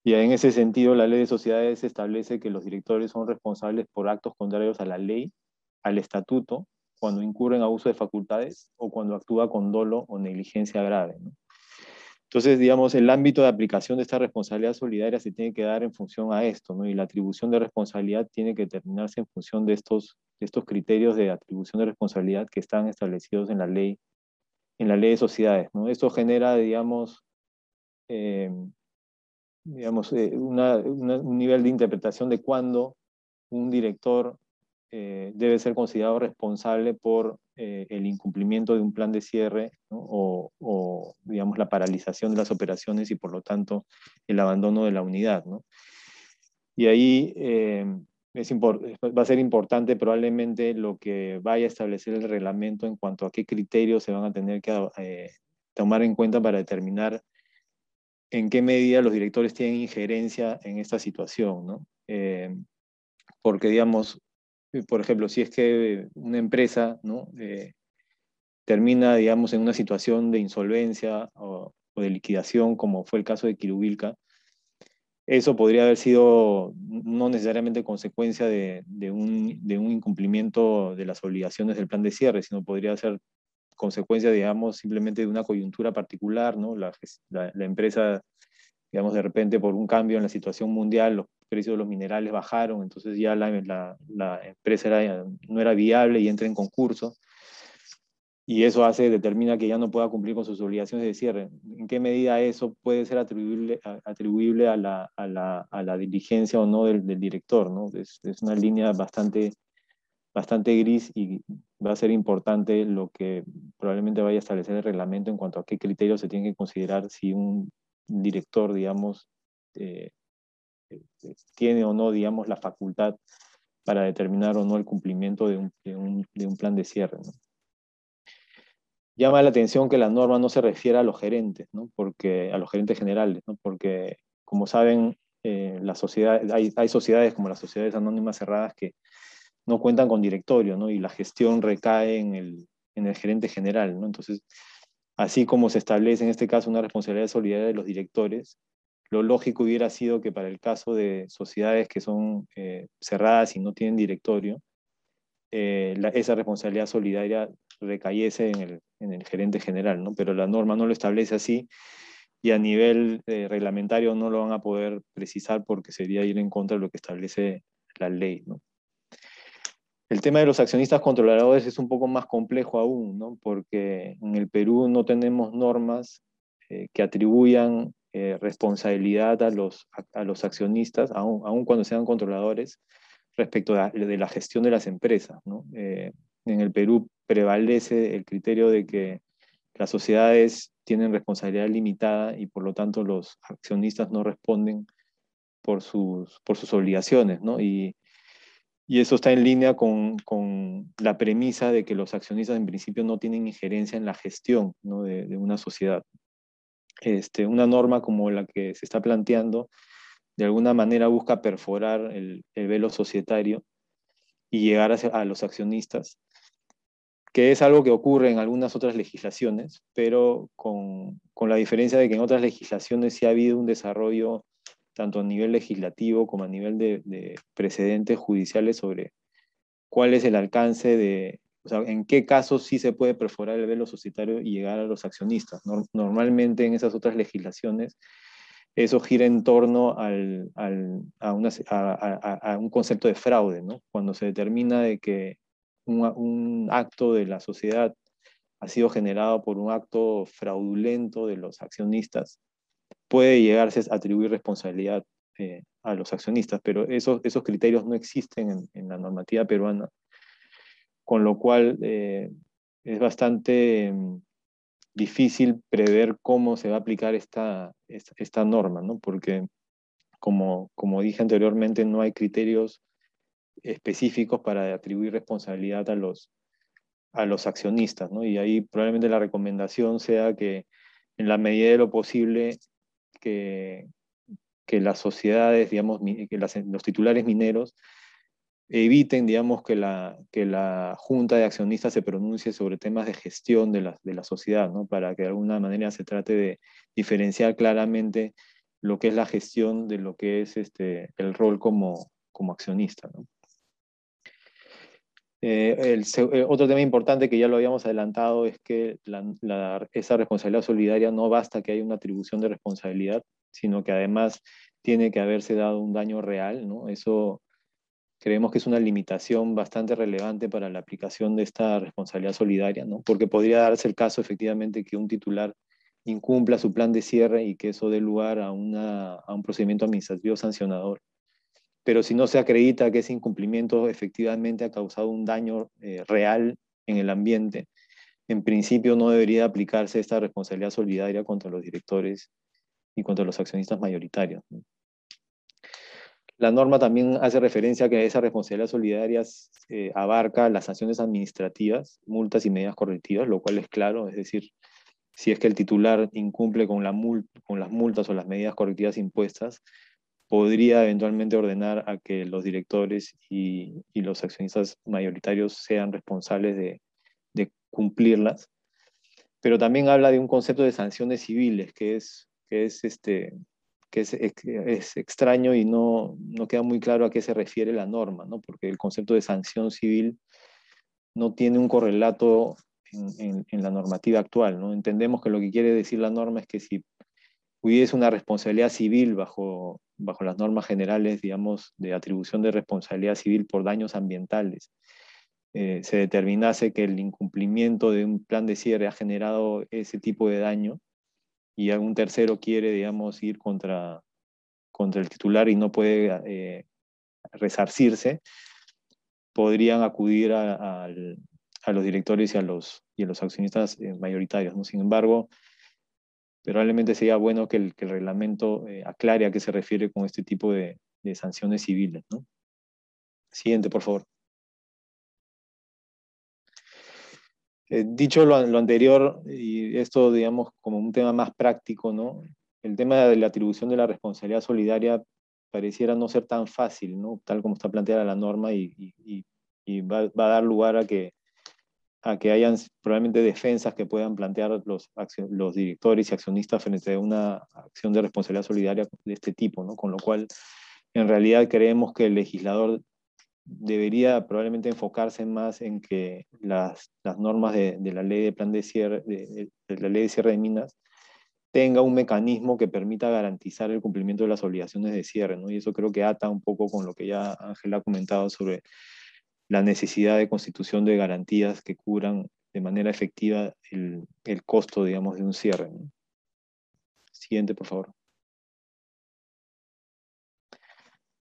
Y en ese sentido, la ley de sociedades establece que los directores son responsables por actos contrarios a la ley, al estatuto, cuando incurren a uso de facultades o cuando actúa con dolo o negligencia grave. Entonces, digamos, el ámbito de aplicación de esta responsabilidad solidaria se tiene que dar en función a esto, ¿no? Y la atribución de responsabilidad tiene que determinarse en función de estos, estos criterios de atribución de responsabilidad que están establecidos en la ley, en la ley de sociedades, ¿no? Esto genera, digamos, eh, digamos eh, un nivel de interpretación de cuándo un director eh, debe ser considerado responsable por eh, el incumplimiento de un plan de cierre o, digamos, la paralización de las operaciones y por lo tanto el abandono de la unidad. Y ahí eh, va a ser importante probablemente lo que vaya a establecer el reglamento en cuanto a qué criterios se van a tener que tomar en cuenta para determinar en qué medida los directores tienen injerencia en esta situación. porque, digamos, por ejemplo, si es que una empresa ¿no? Eh, termina, digamos, en una situación de insolvencia o, de liquidación, como fue el caso de Kirubilka, eso podría haber sido no necesariamente consecuencia de, un, incumplimiento de las obligaciones del plan de cierre, sino podría ser consecuencia, digamos, simplemente de una coyuntura particular, ¿no? La empresa, digamos, de repente por un cambio en la situación mundial, los precios de los minerales bajaron, entonces ya la, la, empresa era, no era viable y entra en concurso. Y eso hace, determina que ya no pueda cumplir con sus obligaciones de cierre. ¿En qué medida eso puede ser atribuible, atribuible a, la, a, la, a la diligencia o no del, del director? ¿no? Es, es, una línea bastante, bastante gris y va a ser importante lo que probablemente vaya a establecer el reglamento en cuanto a qué criterios se tiene que considerar si un director, digamos, eh, tiene o no, digamos, la facultad para determinar o no el cumplimiento de un, plan de cierre. Llama la atención que la norma no se refiere a los gerentes, porque, a los gerentes generales, porque, como saben, eh, la hay, sociedades como las sociedades anónimas cerradas que no cuentan con directorio y la gestión recae en el, en el gerente general. Entonces, así como se establece en este caso una responsabilidad solidaria de los directores, lo lógico hubiera sido que para el caso de sociedades que son eh, cerradas y no tienen directorio, eh, esa responsabilidad solidaria recayese en el, en el, gerente general, ¿no? pero la norma no lo establece así y a nivel eh, reglamentario no lo van a poder precisar porque sería ir en contra de lo que establece la ley. ¿no? El tema de los accionistas controladores es un poco más complejo aún, ¿no? porque en el Perú no tenemos normas que atribuyan eh, responsabilidad a los, a, los accionistas, aun, cuando sean controladores, respecto de la gestión de las empresas. Eh, en el Perú prevalece el criterio de que las sociedades tienen responsabilidad limitada y por lo tanto los accionistas no responden por sus, por sus obligaciones. Y, y eso está en línea con, con, la premisa de que los accionistas en principio no tienen injerencia en la gestión de, una sociedad este, una norma como la que se está planteando, de alguna manera busca perforar el, velo societario y llegar a, los accionistas, que es algo que ocurre en algunas otras legislaciones, pero con, la diferencia de que en otras legislaciones sí ha habido un desarrollo tanto a nivel legislativo como a nivel de precedentes judiciales sobre cuál es el alcance de, o sea, en qué casos sí se puede perforar el velo societario y llegar a los accionistas. Normalmente en esas otras legislaciones eso gira en torno al, a, un concepto de fraude, ¿no? Cuando se determina de que un, acto de la sociedad ha sido generado por un acto fraudulento de los accionistas, puede llegarse a atribuir responsabilidad eh, a los accionistas, pero esos, esos criterios no existen en, en la normativa peruana con lo cual eh, es bastante mm, difícil prever cómo se va a aplicar esta, esta, norma, ¿no? porque como, como dije anteriormente, no hay criterios específicos para atribuir responsabilidad a los, a los accionistas, ¿no? y ahí probablemente la recomendación sea que en la medida de lo posible que, que las sociedades, digamos, que los titulares mineros eviten, digamos, que la, que la junta de accionistas se pronuncie sobre temas de gestión de la, de la sociedad, ¿no? para que de alguna manera se trate de diferenciar claramente lo que es la gestión de lo que es este, el rol como, como accionista. Eh, el, eh, otro tema importante que ya lo habíamos adelantado es que esa responsabilidad solidaria no basta que haya una atribución de responsabilidad, sino que además tiene que haberse dado un daño real. ¿no? Eso creemos que es una limitación bastante relevante para la aplicación de esta responsabilidad solidaria, ¿no? porque podría darse el caso efectivamente que un titular incumpla su plan de cierre y que eso dé lugar a, un procedimiento administrativo sancionador. Pero si no se acredita que ese incumplimiento efectivamente ha causado un daño eh, real en el ambiente, en principio no debería aplicarse esta responsabilidad solidaria contra los directores y contra los accionistas mayoritarios. La norma también hace referencia a que esa responsabilidad solidaria eh, abarca las sanciones administrativas, multas y medidas correctivas, lo cual es claro, es decir, si es que el titular incumple con, la con las multas o las medidas correctivas impuestas, podría eventualmente ordenar a que los directores y, los accionistas mayoritarios sean responsables de, cumplirlas. Pero también habla de un concepto de sanciones civiles, que es, que es, este, que es, extraño y no, no, queda muy claro a qué se refiere la norma, ¿no? porque el concepto de sanción civil no tiene un correlato en, la normativa actual. ¿no? Entendemos que lo que quiere decir la norma es que si hubiese una responsabilidad civil bajo, bajo las normas generales, digamos, de atribución de responsabilidad civil por daños ambientales, eh, se determinase que el incumplimiento de un plan de cierre ha generado ese tipo de daño y algún tercero quiere, digamos, ir contra, contra el titular y no puede eh, resarcirse, podrían acudir al, a los directores y a los, y a los accionistas eh, mayoritarios. ¿no? Sin embargo, probablemente sería bueno que el, reglamento eh, aclare a qué se refiere con este tipo de, de sanciones civiles. Siguiente, por favor. Eh, dicho lo, anterior, y esto, digamos, como un tema más práctico, ¿no? El tema de la atribución de la responsabilidad solidaria pareciera no ser tan fácil, ¿no? Tal como está planteada la norma y, va, a dar lugar a que a que hayan probablemente defensas que puedan plantear los, los directores y accionistas frente a una acción de responsabilidad solidaria de este tipo, ¿no? Con lo cual, en realidad creemos que el legislador debería probablemente enfocarse más en que las, normas de, la ley de plan de cierre, de, la ley de cierre de minas tenga un mecanismo que permita garantizar el cumplimiento de las obligaciones de cierre, ¿no? Y eso creo que ata un poco con lo que ya Ángel ha comentado sobre la necesidad de constitución de garantías que cubran de manera efectiva el costo, digamos, de un cierre. Siguiente, por favor.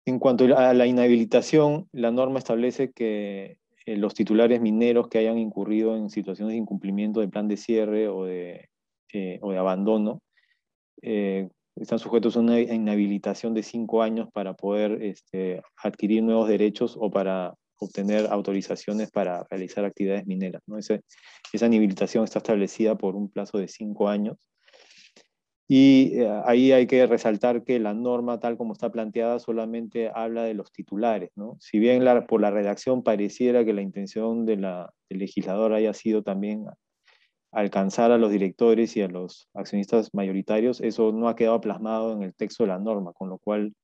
En cuanto a la inhabilitación, la norma establece que eh, los titulares mineros que hayan incurrido en situaciones de incumplimiento del plan de cierre o de, eh, o de abandono eh, están sujetos a una inhabilitación de cinco años para poder este, adquirir nuevos derechos o para obtener autorizaciones para realizar actividades mineras. ¿no? esa inhabilitación está establecida por un plazo de cinco años. Y eh, ahí hay que resaltar que la norma, tal como está planteada, solamente habla de los titulares. ¿no? Si bien por la redacción pareciera que la intención de la, del legislador haya sido también alcanzar a los directores y a los accionistas mayoritarios, eso no ha quedado plasmado en el texto de la norma, con lo cual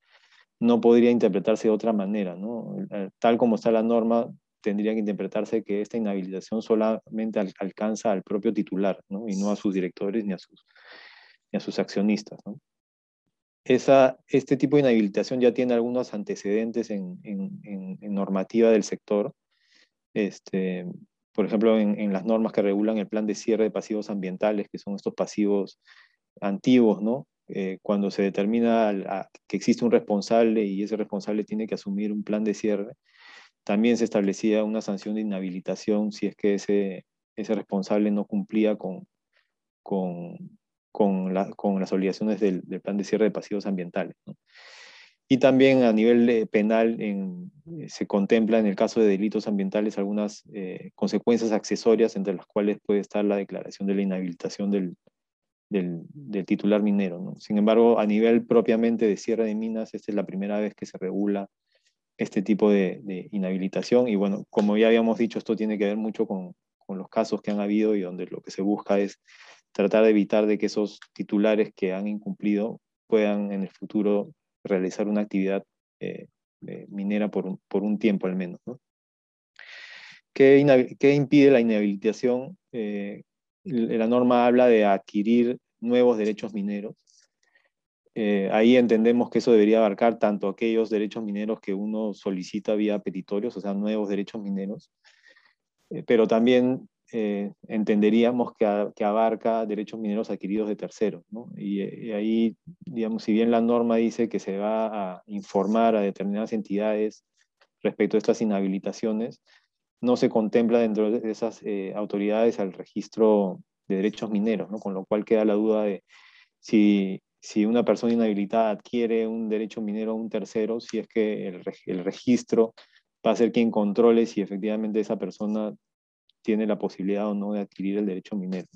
no podría interpretarse de otra manera. ¿no? Tal como está la norma, tendría que interpretarse que esta inhabilitación solamente alcanza al propio titular ¿no? y no a sus directores ni a sus, a sus accionistas. ¿no? Esa, este tipo de inhabilitación ya tiene algunos antecedentes en, en, en, normativa del sector. Este, por ejemplo, en, en, las normas que regulan el plan de cierre de pasivos ambientales, que son estos pasivos antiguos, ¿no? Eh, cuando se determina que existe un responsable y ese responsable tiene que asumir un plan de cierre, también se establecía una sanción de inhabilitación si es que ese, ese responsable no cumplía con, con, con, las obligaciones del, plan de cierre de pasivos ambientales. Y también a nivel penal en, eh, se contempla en el caso de delitos ambientales algunas eh, consecuencias accesorias entre las cuales puede estar la declaración de la inhabilitación del, titular minero. Sin embargo, a nivel propiamente de cierre de minas, esta es la primera vez que se regula este tipo de, inhabilitación. Y bueno, como ya habíamos dicho, esto tiene que ver mucho con, los casos que han habido y donde lo que se busca es tratar de evitar de que esos titulares que han incumplido puedan en el futuro realizar una actividad eh, minera por un, por un, tiempo al menos. ¿no? ¿Qué, impide la inhabilitación? Eh, la norma habla de adquirir nuevos derechos mineros. Eh, ahí entendemos que eso debería abarcar tanto aquellos derechos mineros que uno solicita vía petitorios, o sea, nuevos derechos mineros, pero también eh, entenderíamos que, abarca derechos mineros adquiridos de terceros. Y, ahí, digamos, si bien la norma dice que se va a informar a determinadas entidades respecto a estas inhabilitaciones, no se contempla dentro de esas eh, autoridades al registro de derechos mineros, con lo cual queda la duda de si, si una persona inhabilitada adquiere un derecho minero a un tercero, si es que el, el registro va a ser quien controle si efectivamente esa persona tiene la posibilidad o no de adquirir el derecho minero.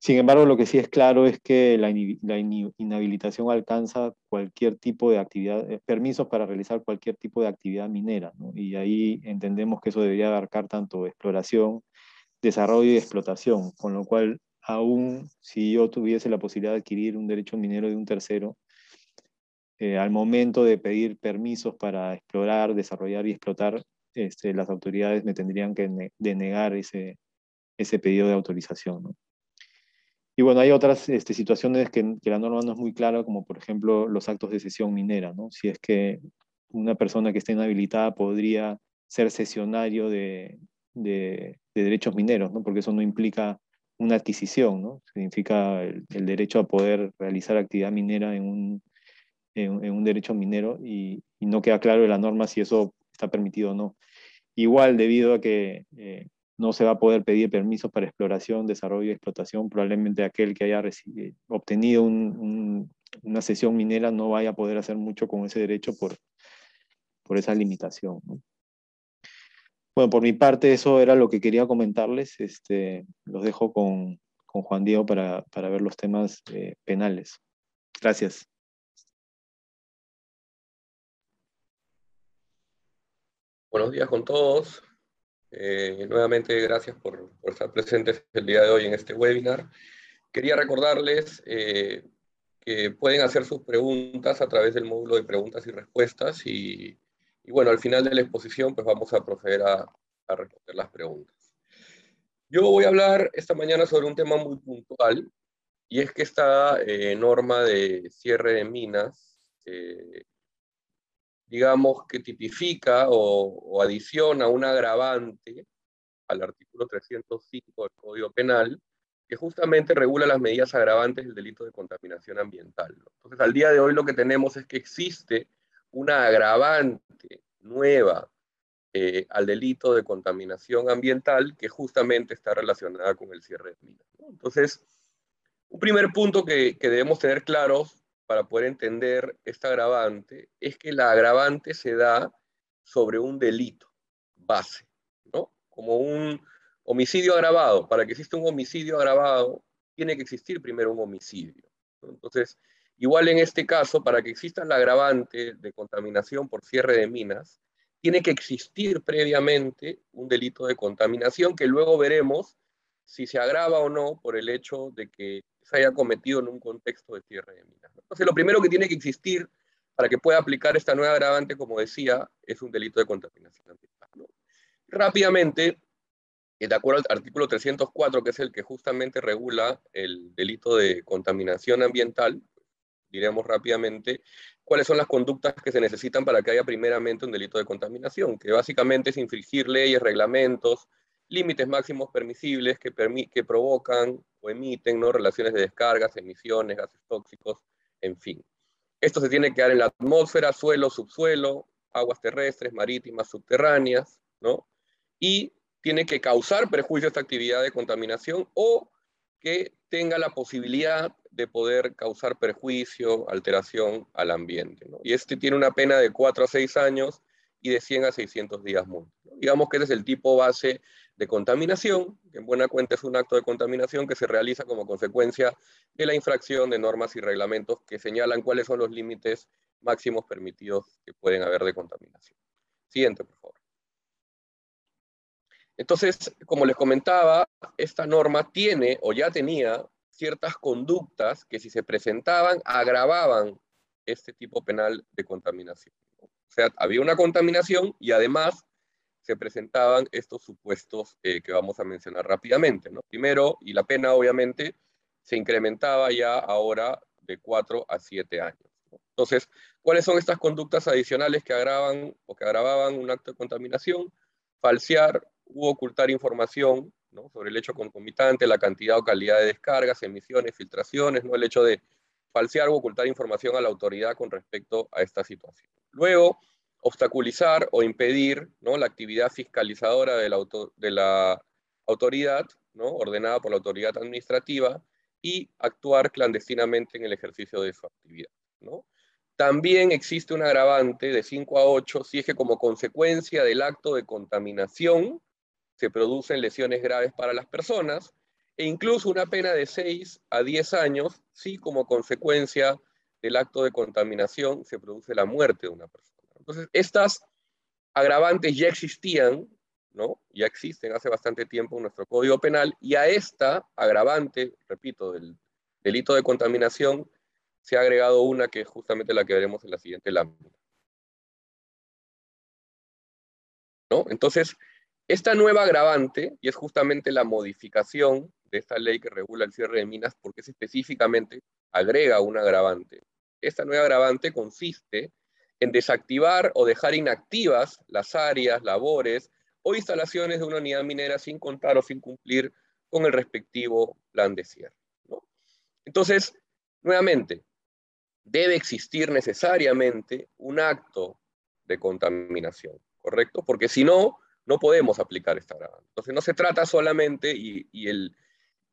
Sin embargo, lo que sí es claro es que la, inhabilitación alcanza cualquier tipo de actividad, eh, permisos para realizar cualquier tipo de actividad minera, y ahí entendemos que eso debería abarcar tanto exploración, desarrollo y explotación, con lo cual aún si yo tuviese la posibilidad de adquirir un derecho minero de un tercero, eh, al momento de pedir permisos para explorar, desarrollar y explotar, este, las autoridades me tendrían que denegar ese, ese pedido de autorización. Y bueno, hay otras este, situaciones que, la norma no es muy clara, como por ejemplo los actos de sesión minera, ¿no? Si es que una persona que esté inhabilitada podría ser sesionario de, de, derechos mineros, ¿no? Porque eso no implica una adquisición, ¿no? Significa el, derecho a poder realizar actividad minera en un, derecho minero y, y, no queda claro en la norma si eso está permitido o no. Igual, debido a que eh, no se va a poder pedir permisos para exploración, desarrollo y explotación, probablemente aquel que haya obtenido una sesión minera no vaya a poder hacer mucho con ese derecho por, por esa limitación. Bueno, por mi parte eso era lo que quería comentarles. Este, los dejo con, Juan Diego para, ver los temas eh, penales. Gracias. Buenos días con todos. Eh, nuevamente, gracias por, estar presentes el día de hoy en este webinar. Quería recordarles eh, que pueden hacer sus preguntas a través del módulo de preguntas y respuestas y, bueno, al final de la exposición pues vamos a proceder a, responder las preguntas. Yo voy a hablar esta mañana sobre un tema muy puntual y es que esta eh, norma de cierre de minas digamos, que tipifica o, adiciona un agravante al artículo 305 del Código Penal, que justamente regula las medidas agravantes del delito de contaminación ambiental. Entonces, al día de hoy lo que tenemos es que existe una agravante nueva eh, al delito de contaminación ambiental que justamente está relacionada con el cierre de minas. Entonces, un primer punto que, que debemos tener claros para poder entender esta agravante es que la agravante se da sobre un delito base, ¿no? Como un homicidio agravado. Para que exista un homicidio agravado, tiene que existir primero un homicidio. Entonces, igual en este caso, para que exista la agravante de contaminación por cierre de minas, tiene que existir previamente un delito de contaminación que luego veremos si se agrava o no por el hecho de que se haya cometido en un contexto de cierre de minas. Entonces, lo primero que tiene que existir para que pueda aplicar esta nueva agravante, como decía, es un delito de contaminación ambiental. Rápidamente, de acuerdo al artículo 304, que es el que justamente regula el delito de contaminación ambiental, diremos rápidamente cuáles son las conductas que se necesitan para que haya primeramente un delito de contaminación, que básicamente es infringir leyes, reglamentos, límites máximos permisibles que, provocan o emiten ¿no? relaciones de descargas, emisiones, gases tóxicos, en fin. Esto se tiene que dar en la atmósfera, suelo, subsuelo, aguas terrestres, marítimas, subterráneas, ¿no? Y tiene que causar perjuicio a esta actividad de contaminación o que tenga la posibilidad de poder causar perjuicio, alteración al ambiente. Y este tiene una pena de 4 a 6 años y de 100 a 600 días multa. Digamos que ese es el tipo base de contaminación, que en buena cuenta es un acto de contaminación que se realiza como consecuencia de la infracción de normas y reglamentos que señalan cuáles son los límites máximos permitidos que pueden haber de contaminación. Siguiente, por favor. Entonces, como les comentaba, esta norma tiene o ya tenía ciertas conductas que si se presentaban agravaban este tipo penal de contaminación. O sea, había una contaminación y además se presentaban estos supuestos eh, que vamos a mencionar rápidamente. ¿no? Primero, y la pena obviamente se incrementaba ya ahora de 4 a 7 años. Entonces, ¿cuáles son estas conductas adicionales que agravan o que agravaban un acto de contaminación? Falsear u ocultar información sobre el hecho concomitante, la cantidad o calidad de descargas, emisiones, filtraciones, ¿no? el hecho de falsear u ocultar información a la autoridad con respecto a esta situación. Luego, obstaculizar o impedir ¿no? la actividad fiscalizadora de la, autoridad, ¿no? ordenada por la autoridad administrativa, y actuar clandestinamente en el ejercicio de su actividad. ¿no? También existe un agravante de 5 a 8 si es que como consecuencia del acto de contaminación se producen lesiones graves para las personas e incluso una pena de 6 a 10 años si como consecuencia del acto de contaminación se produce la muerte de una persona. Entonces, estas agravantes ya existían, ¿no? Ya existen hace bastante tiempo en nuestro Código Penal y a esta agravante, repito, del delito de contaminación, se ha agregado una que es justamente la que veremos en la siguiente lámina. ¿No? Entonces, esta nueva agravante, y es justamente la modificación de esta ley que regula el cierre de minas, porque es específicamente agrega un agravante. Esta nueva agravante consiste en desactivar o dejar inactivas las áreas, labores o instalaciones de una unidad minera sin contar o sin cumplir con el respectivo plan de cierre. Entonces, nuevamente, debe existir necesariamente un acto de contaminación, ¿correcto? Porque si no, no podemos aplicar esta. Entonces, no se trata solamente, y, el,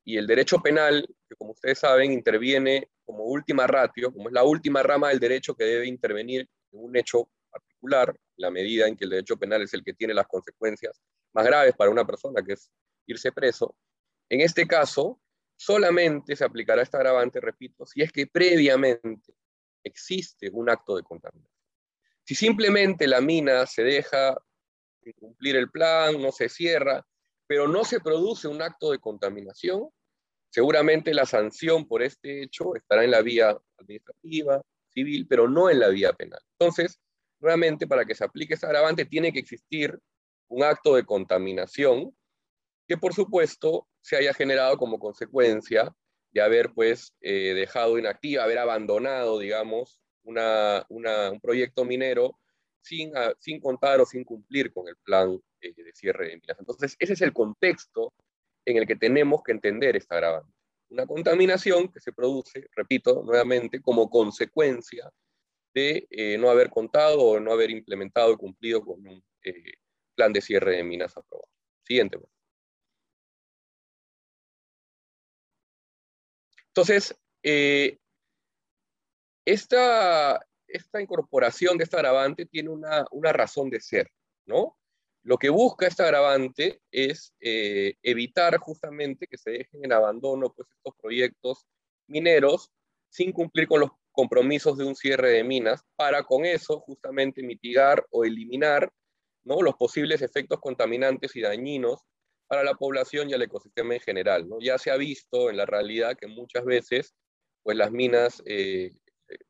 y el derecho penal, que como ustedes saben, interviene como última ratio, como es la última rama del derecho que debe intervenir un hecho particular, la medida en que el derecho penal es el que tiene las consecuencias más graves para una persona, que es irse preso. En este caso, solamente se aplicará esta agravante, repito, si es que previamente existe un acto de contaminación. Si simplemente la mina se deja cumplir el plan, no se cierra, pero no se produce un acto de contaminación, seguramente la sanción por este hecho estará en la vía administrativa, civil, pero no en la vía penal. Entonces, nuevamente, para que se aplique ese agravante, tiene que existir un acto de contaminación que, por supuesto, se haya generado como consecuencia de haber, pues, eh, dejado inactiva, haber abandonado, digamos, un proyecto minero sin, ah, sin contar o sin cumplir con el plan eh, de cierre de minas. Entonces, ese es el contexto en el que tenemos que entender esta agravante una contaminación que se produce, repito nuevamente, como consecuencia de eh, no haber contado o no haber implementado y cumplido con un eh, plan de cierre de minas aprobado. Siguiente. Entonces, eh, esta, esta incorporación de esta agravante tiene una, una razón de ser, ¿no? Lo que busca este agravante es eh, evitar justamente que se dejen en abandono pues, estos proyectos mineros sin cumplir con los compromisos de un cierre de minas, para con eso justamente mitigar o eliminar ¿no? los posibles efectos contaminantes y dañinos para la población y al ecosistema en general. ¿no? Ya se ha visto en la realidad que muchas veces pues, las minas, eh,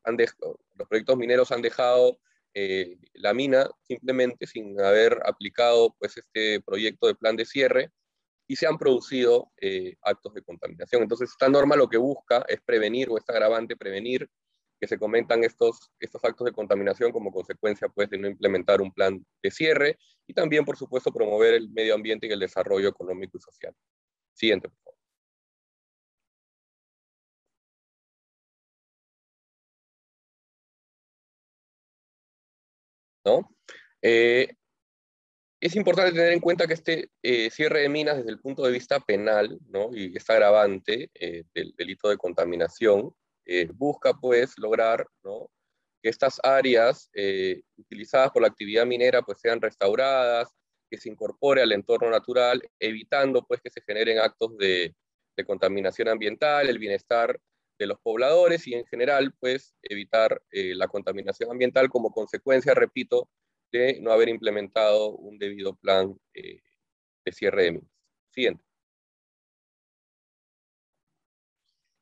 han los proyectos mineros han dejado eh, la mina simplemente sin haber aplicado pues, este proyecto de plan de cierre y se han producido eh, actos de contaminación. Entonces, esta norma lo que busca es prevenir, o esta agravante prevenir que se comentan estos, estos actos de contaminación como consecuencia pues, de no implementar un plan de cierre y también, por supuesto, promover el medio ambiente y el desarrollo económico y social. Siguiente, por favor. Eh, es importante tener en cuenta que este eh, cierre de minas desde el punto de vista penal, y está agravante eh, del delito de contaminación, busca pues lograr que estas áreas utilizadas por la actividad minera pues sean restauradas, que se incorpore al entorno natural, evitando pues que se generen actos de, de contaminación ambiental, el bienestar de los pobladores y en general, pues, evitar eh, la contaminación ambiental como consecuencia, repito, de no haber implementado un debido plan eh, de cierre de minas. Siguiente.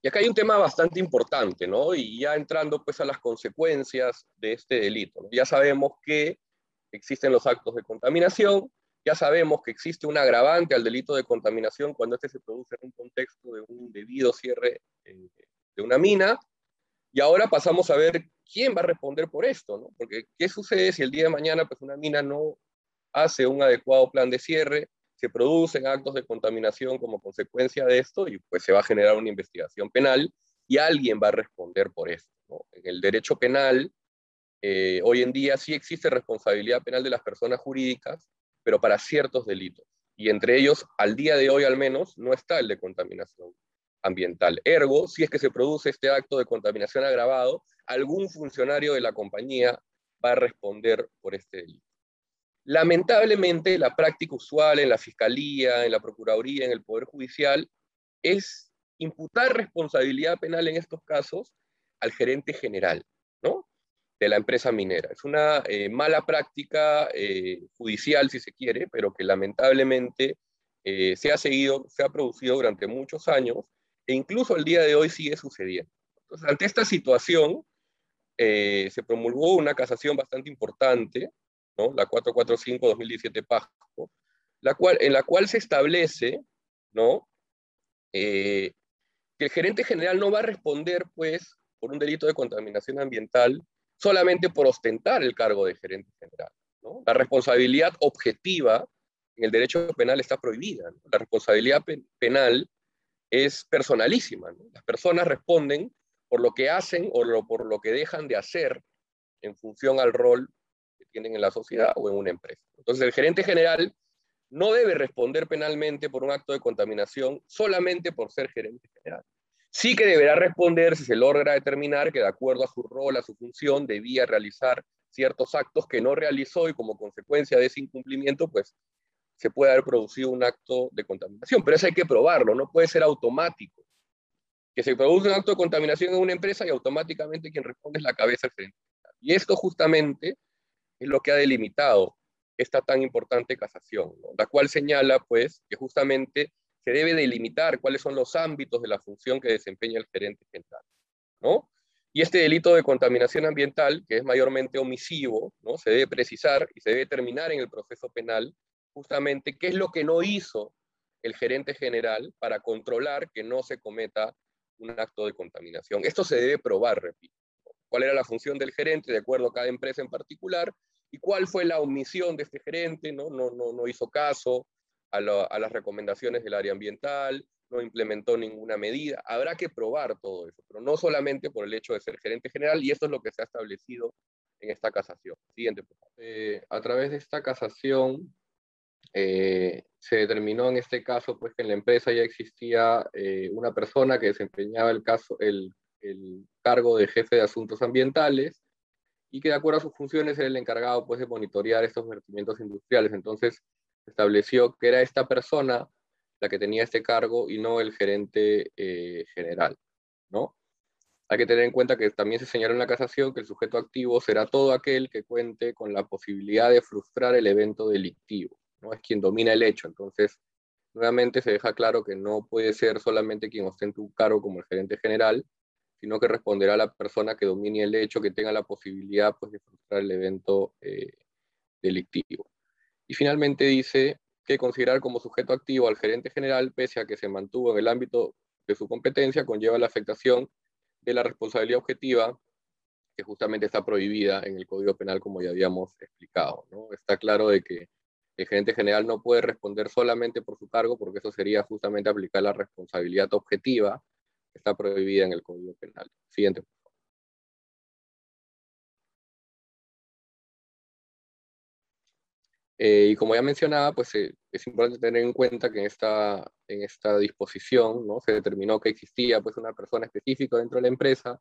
Y acá hay un tema bastante importante, ¿no? Y ya entrando pues a las consecuencias de este delito. Ya sabemos que existen los actos de contaminación, ya sabemos que existe un agravante al delito de contaminación cuando este se produce en un contexto de un debido cierre eh, de una mina. Y ahora pasamos a ver quién va a responder por esto, ¿no? Porque ¿qué sucede si el día de mañana pues una mina no hace un adecuado plan de cierre, se producen actos de contaminación como consecuencia de esto y pues se va a generar una investigación penal y alguien va a responder por esto. En el derecho penal, eh, hoy en día sí existe responsabilidad penal de las personas jurídicas, pero para ciertos delitos. Y entre ellos, al día de hoy al menos, no está el de contaminación ambiental. Ergo, si es que se produce este acto de contaminación agravado, algún funcionario de la compañía va a responder por este delito. Lamentablemente, la práctica usual en la Fiscalía, en la Procuraduría, en el Poder Judicial, es imputar responsabilidad penal en estos casos al gerente general ¿no? de la empresa minera. Es una eh, mala práctica eh, judicial, si se quiere, pero que lamentablemente eh, se ha seguido, se ha producido durante muchos años e incluso el día de hoy sigue sucediendo. Entonces, ante esta situación, se promulgó una casación bastante importante la 445-2017 PASCO, la cual, en la cual se establece ¿no? Eh, que el gerente general no va a responder pues, por un delito de contaminación ambiental solamente por ostentar el cargo de gerente general. La responsabilidad objetiva en el derecho penal está prohibida. La responsabilidad penal es personalísima. Las personas responden por lo que hacen o por lo que dejan de hacer en función al rol tienen en la sociedad o en una empresa. Entonces, el gerente general no debe responder penalmente por un acto de contaminación solamente por ser gerente general. Sí que deberá responder si se logra determinar que de acuerdo a su rol, a su función, debía realizar ciertos actos que no realizó y como consecuencia de ese incumplimiento, pues se puede haber producido un acto de contaminación. Pero eso hay que probarlo, no puede ser automático. Que se produce un acto de contaminación en una empresa y automáticamente quien responde es la cabeza del. General. Y esto justamente es lo que ha delimitado esta tan importante casación, la cual señala pues que justamente se debe delimitar cuáles son los ámbitos de la función que desempeña el gerente general, ¿no? Y este delito de contaminación ambiental, que es mayormente omisivo, ¿no? Se debe precisar y se debe determinar en el proceso penal justamente qué es lo que no hizo el gerente general para controlar que no se cometa un acto de contaminación. Esto se debe probar, repito. ¿Cuál era la función del gerente de acuerdo a cada empresa en particular? y cuál fue la omisión de este gerente, no, no, no, no hizo caso a, las recomendaciones del área ambiental, no implementó ninguna medida. Habrá que probar todo eso, pero no solamente por el hecho de ser gerente general, y esto es lo que se ha establecido en esta casación. Siguiente, por favor. Eh, a través de esta casación, eh, se determinó en este caso pues, que en la empresa ya existía eh, una persona que desempeñaba el, caso, el, cargo de jefe de asuntos ambientales, y que de acuerdo a sus funciones era el encargado pues, de monitorear estos vertimientos industriales. Entonces, estableció que era esta persona la que tenía este cargo y no el gerente eh, general, ¿no? Hay que tener en cuenta que también se señaló en la casación que el sujeto activo será todo aquel que cuente con la posibilidad de frustrar el evento delictivo, ¿no? Es quien domina el hecho. Entonces, nuevamente se deja claro que no puede ser solamente quien ostente un cargo como el gerente general, sino que responderá a la persona que domine el hecho, que tenga la posibilidad pues, de frustrar el evento eh, delictivo. Y finalmente dice que considerar como sujeto activo al gerente general, pese a que se mantuvo en el ámbito de su competencia, conlleva la afectación de la responsabilidad objetiva que justamente está prohibida en el Código Penal, como ya habíamos explicado. ¿no? Está claro de que el gerente general no puede responder solamente por su cargo, porque eso sería justamente aplicar la responsabilidad objetiva está prohibida en el Código Penal. Siguiente. Eh, y como ya mencionaba, pues eh, es importante tener en cuenta que en esta, en esta disposición ¿no? se determinó que existía pues, una persona específica dentro de la empresa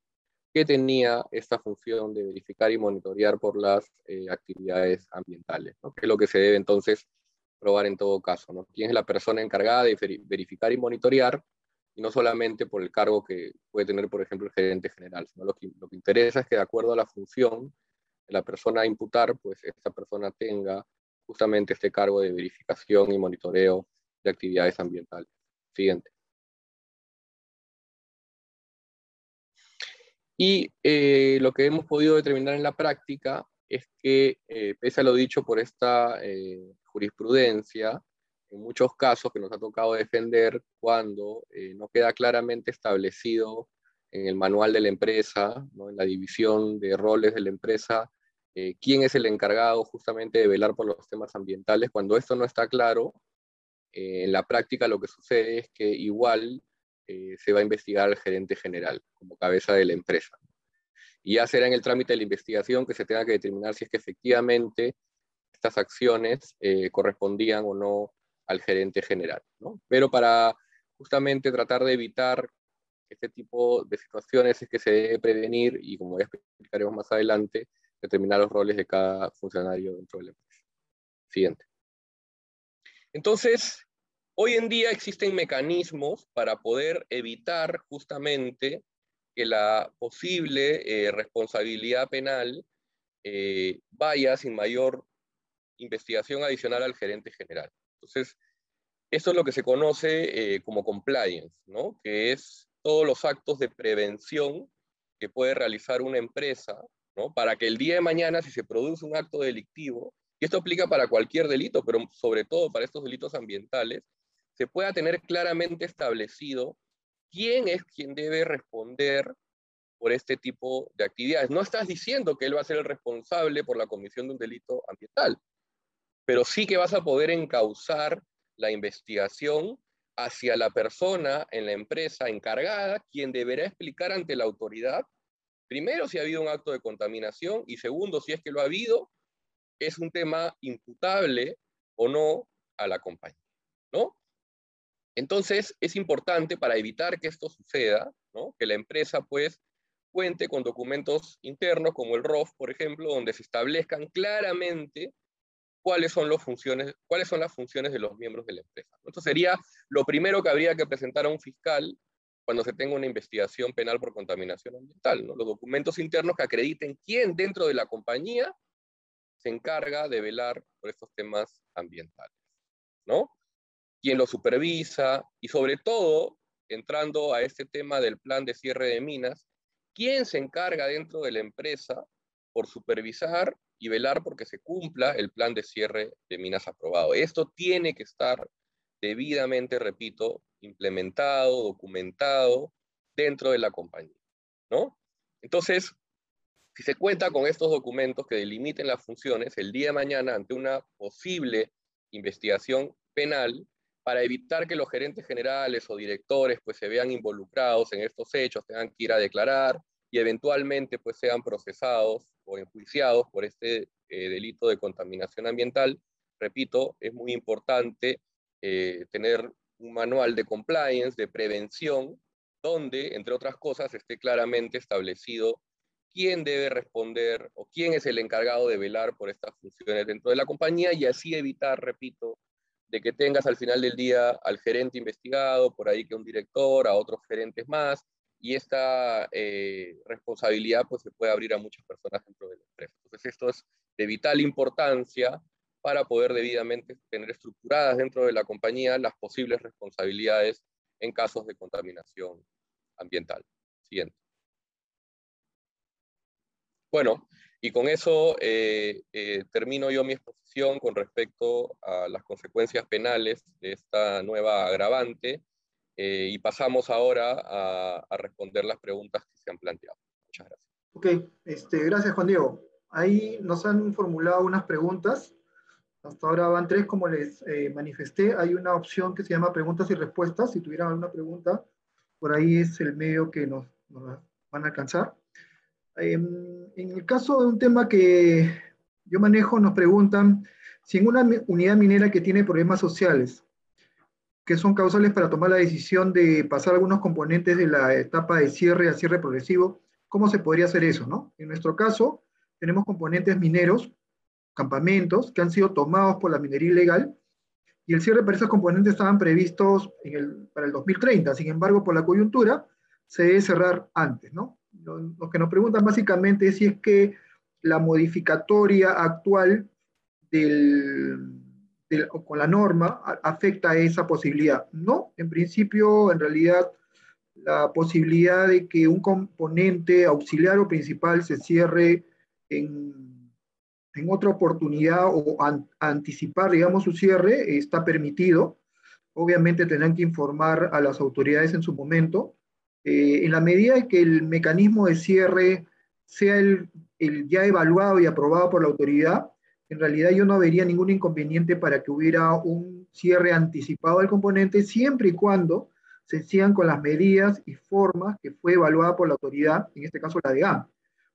que tenía esta función de verificar y monitorear por las eh, actividades ambientales, ¿no? es lo que se debe entonces probar en todo caso. ¿Quién es la persona encargada de verificar y monitorear y no solamente por el cargo que puede tener, por ejemplo, el gerente general, sino lo que, lo que interesa es que de acuerdo a la función de la persona a imputar, pues esta persona tenga justamente este cargo de verificación y monitoreo de actividades ambientales. Siguiente. Y eh, lo que hemos podido determinar en la práctica es que, eh, pese a lo dicho por esta eh, jurisprudencia, en muchos casos que nos ha tocado defender cuando no queda claramente establecido en el manual de la empresa, en la división de roles de la empresa, quién es el encargado justamente de velar por los temas ambientales. Cuando esto no está claro, en la práctica lo que sucede es que igual eh, se va a investigar al gerente general como cabeza de la empresa. Y ya será en el trámite de la investigación que se tenga que determinar si es que efectivamente estas acciones eh, correspondían o no al gerente general. Pero para justamente tratar de evitar este tipo de situaciones es que se debe prevenir y como ya explicaremos más adelante, determinar los roles de cada funcionario dentro de la empresa. Siguiente. Entonces, Hoy en día existen mecanismos para poder evitar justamente que la posible eh, responsabilidad penal eh, vaya sin mayor investigación adicional al gerente general. Entonces, esto es lo que se conoce eh, como compliance, ¿no? que es todos los actos de prevención que puede realizar una empresa ¿no? para que el día de mañana, si se produce un acto delictivo, y esto aplica para cualquier delito, pero sobre todo para estos delitos ambientales, se pueda tener claramente establecido quién es quien debe responder por este tipo de actividades. No estás diciendo que él va a ser el responsable por la comisión de un delito ambiental, pero sí que vas a poder encauzar la investigación hacia la persona en la empresa encargada, quien deberá explicar ante la autoridad, primero, si ha habido un acto de contaminación y segundo, si es que lo ha habido, es un tema imputable o no a la compañía, ¿no? Entonces, es importante para evitar que esto suceda, que la empresa pues cuente con documentos internos como el ROF, por ejemplo, donde se establezcan claramente cuáles son, funciones, cuáles son las funciones de los miembros de la empresa. Esto sería lo primero que habría que presentar a un fiscal cuando se tenga una investigación penal por contaminación ambiental, los documentos internos que acrediten quién dentro de la compañía se encarga de velar por estos temas ambientales. ¿no? Quién lo supervisa y sobre todo, entrando a este tema del plan de cierre de minas, quién se encarga dentro de la empresa por supervisar y velar porque se cumpla el plan de cierre de minas aprobado. Esto tiene que estar debidamente, repito, implementado, documentado dentro de la compañía, ¿no? Entonces, si se cuenta con estos documentos que delimiten las funciones, el día de mañana, ante una posible investigación penal, para evitar que los gerentes generales o directores pues se vean involucrados en estos hechos, tengan que ir a declarar y eventualmente pues sean procesados o enjuiciados por este eh, delito de contaminación ambiental. Repito, es muy importante eh, tener un manual de compliance, de prevención, donde, entre otras cosas, esté claramente establecido quién debe responder o quién es el encargado de velar por estas funciones dentro de la compañía y así evitar, repito, de que tengas al final del día al gerente investigado, por ahí que un director, a otros gerentes más, y esta eh, responsabilidad pues se puede abrir a muchas personas dentro de la empresa. Entonces esto es de vital importancia para poder debidamente tener estructuradas dentro de la compañía las posibles responsabilidades en casos de contaminación ambiental. Siguiente. Bueno, y con eso eh, eh, termino yo mi exposición con respecto a las consecuencias penales de esta nueva agravante eh, y pasamos ahora a, responder las preguntas que se han planteado. Muchas gracias. Ok, este, gracias Juan Diego. Ahí nos han formulado unas preguntas. Hasta ahora van tres, como les manifesté. Hay una opción que se llama preguntas y respuestas. Si tuvieran alguna pregunta, por ahí es el medio que nos, nos van a alcanzar. Em, en el caso de un tema que yo manejo, nos preguntan si en una unidad minera que tiene problemas sociales, que son causales para tomar la decisión de pasar algunos componentes de la etapa de cierre a cierre progresivo, ¿cómo se podría hacer eso? No? En nuestro caso, tenemos componentes mineros, campamentos, que han sido tomados por la minería ilegal, y el cierre para esos componentes estaban previstos para el 2030. Sin embargo, por la coyuntura, se debe cerrar antes, ¿no? Lo, que nos preguntan básicamente es si es que la modificatoria actual del, con la norma afecta a esa posibilidad. No, en principio, en realidad, la posibilidad de que un componente auxiliar o principal se cierre en, en otra oportunidad o anticipar, digamos, su cierre, está permitido. Obviamente tendrán que informar a las autoridades en su momento. Eh, en la medida que el mecanismo de cierre sea el, el ya evaluado y aprobado por la autoridad, en realidad yo no vería ningún inconveniente para que hubiera un cierre anticipado del componente siempre y cuando se sigan con las medidas y formas que fue evaluada por la autoridad, en este caso la DEAM.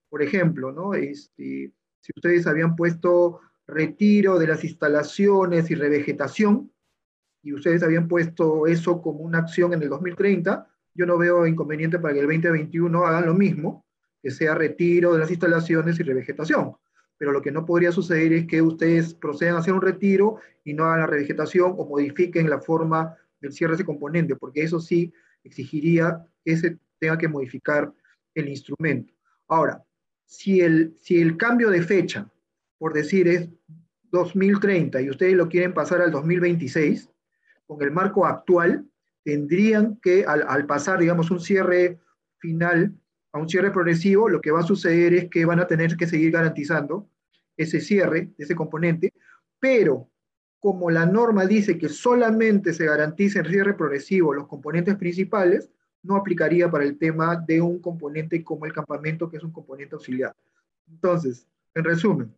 Por ejemplo, ¿no? Este, si ustedes habían puesto retiro de las instalaciones y revegetación, y ustedes habían puesto eso como una acción en el 2030, yo no veo inconveniente para que el 2021 hagan lo mismo, que sea retiro de las instalaciones y revegetación. Pero lo que no podría suceder es que ustedes procedan a hacer un retiro y no hagan la revegetación o modifiquen la forma del cierre de ese componente, porque eso sí exigiría que se tenga que modificar el instrumento. Ahora, si el, si el cambio de fecha, por decir, es 2030 y ustedes lo quieren pasar al 2026, con el marco actual, tendrían que, al, pasar, digamos, un cierre final a un cierre progresivo, lo que va a suceder es que van a tener que seguir garantizando ese cierre, ese componente, pero como la norma dice que solamente se garantiza en cierre progresivo los componentes principales, no aplicaría para el tema de un componente como el campamento, que es un componente auxiliar. Entonces, en resumen,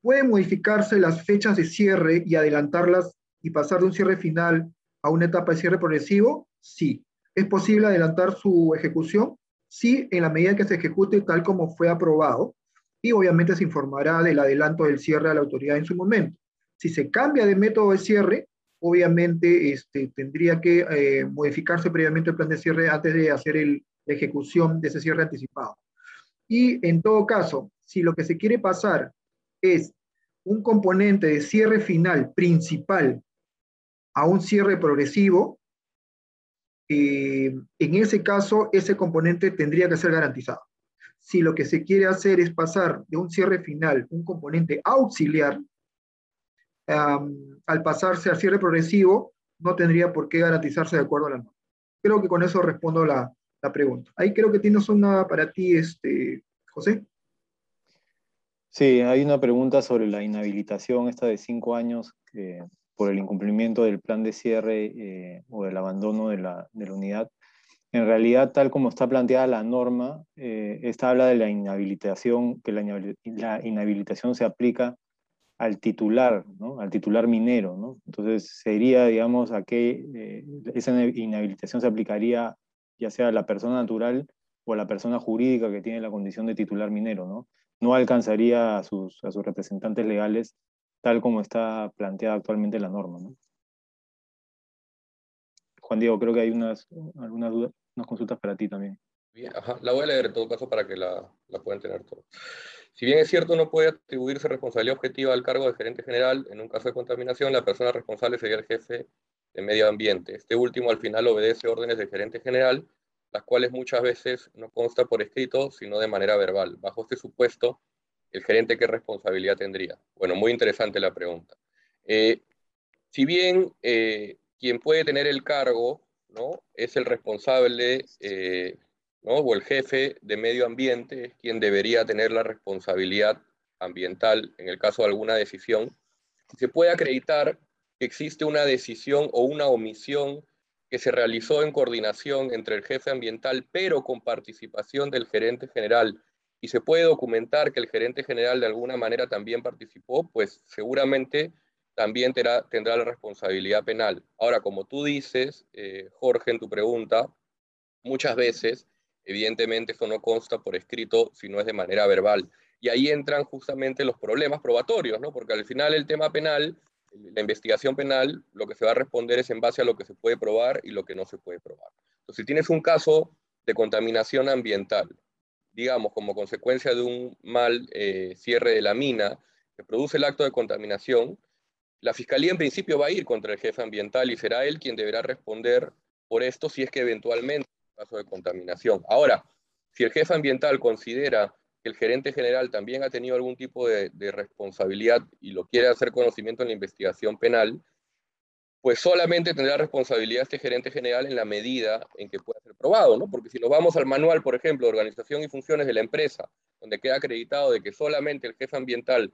¿pueden modificarse las fechas de cierre y adelantarlas y pasar de un cierre final a una etapa de cierre progresivo? Sí. ¿Es posible adelantar su ejecución? Sí, en la medida que se ejecute tal como fue aprobado. Y obviamente se informará del adelanto del cierre a la autoridad en su momento. Si se cambia de método de cierre, obviamente este, tendría que eh, modificarse previamente el plan de cierre antes de hacer el, la ejecución de ese cierre anticipado. Y en todo caso, si lo que se quiere pasar es un componente de cierre final principal a un cierre progresivo, eh, en ese caso ese componente tendría que ser garantizado. Si lo que se quiere hacer es pasar de un cierre final, un componente auxiliar, al pasarse al cierre progresivo, no tendría por qué garantizarse de acuerdo a la norma. Creo que con eso respondo la, la pregunta. Ahí creo que tienes una para ti, este, José. Sí, hay una pregunta sobre la inhabilitación, esta de cinco años, por el incumplimiento del plan de cierre eh, o del abandono de la, unidad. En realidad, tal como está planteada la norma, eh, esta habla de la inhabilitación, que la, inhabilitación se aplica al titular, ¿no? al titular minero. ¿no? Entonces, sería, digamos, a qué eh, esa inhabilitación se aplicaría ya sea a la persona natural o a la persona jurídica que tiene la condición de titular minero. No, no alcanzaría a sus, a sus representantes legales tal como está planteada actualmente la norma. ¿no? Juan Diego, creo que hay unas, algunas dudas, unas consultas para ti también. Bien, ajá. La voy a leer en todo caso para que la, la puedan tener todos. Si bien es cierto, no puede atribuirse responsabilidad objetiva al cargo de gerente general, en un caso de contaminación, la persona responsable sería el jefe de medio ambiente. Este último al final obedece órdenes del gerente general, las cuales muchas veces no consta por escrito, sino de manera verbal. Bajo este supuesto, el gerente qué responsabilidad tendría. Bueno, muy interesante la pregunta. Eh, si bien eh, quien puede tener el cargo ¿no? es el responsable eh, o el jefe de medio ambiente es quien debería tener la responsabilidad ambiental en el caso de alguna decisión, se puede acreditar que existe una decisión o una omisión que se realizó en coordinación entre el jefe ambiental, pero con participación del gerente general, y se puede documentar que el gerente general de alguna manera también participó, pues seguramente también tendrá, la responsabilidad penal. Ahora, como tú dices, eh, Jorge, en tu pregunta, muchas veces Evidentemente eso no consta por escrito si no es de manera verbal. Y ahí entran justamente los problemas probatorios, ¿no? Porque al final el tema penal, la investigación penal, lo que se va a responder es en base a lo que se puede probar y lo que no se puede probar. Entonces, si tienes un caso de contaminación ambiental, digamos, como consecuencia de un mal eh, cierre de la mina que produce el acto de contaminación, la fiscalía en principio va a ir contra el jefe ambiental y será él quien deberá responder por esto si es que eventualmente caso de contaminación. Ahora, si el jefe ambiental considera que el gerente general también ha tenido algún tipo de, responsabilidad y lo quiere hacer conocimiento en la investigación penal, pues solamente tendrá responsabilidad este gerente general en la medida en que pueda ser probado, ¿no? Porque si nos vamos al manual, por ejemplo, de organización y funciones de la empresa, donde queda acreditado de que solamente el jefe ambiental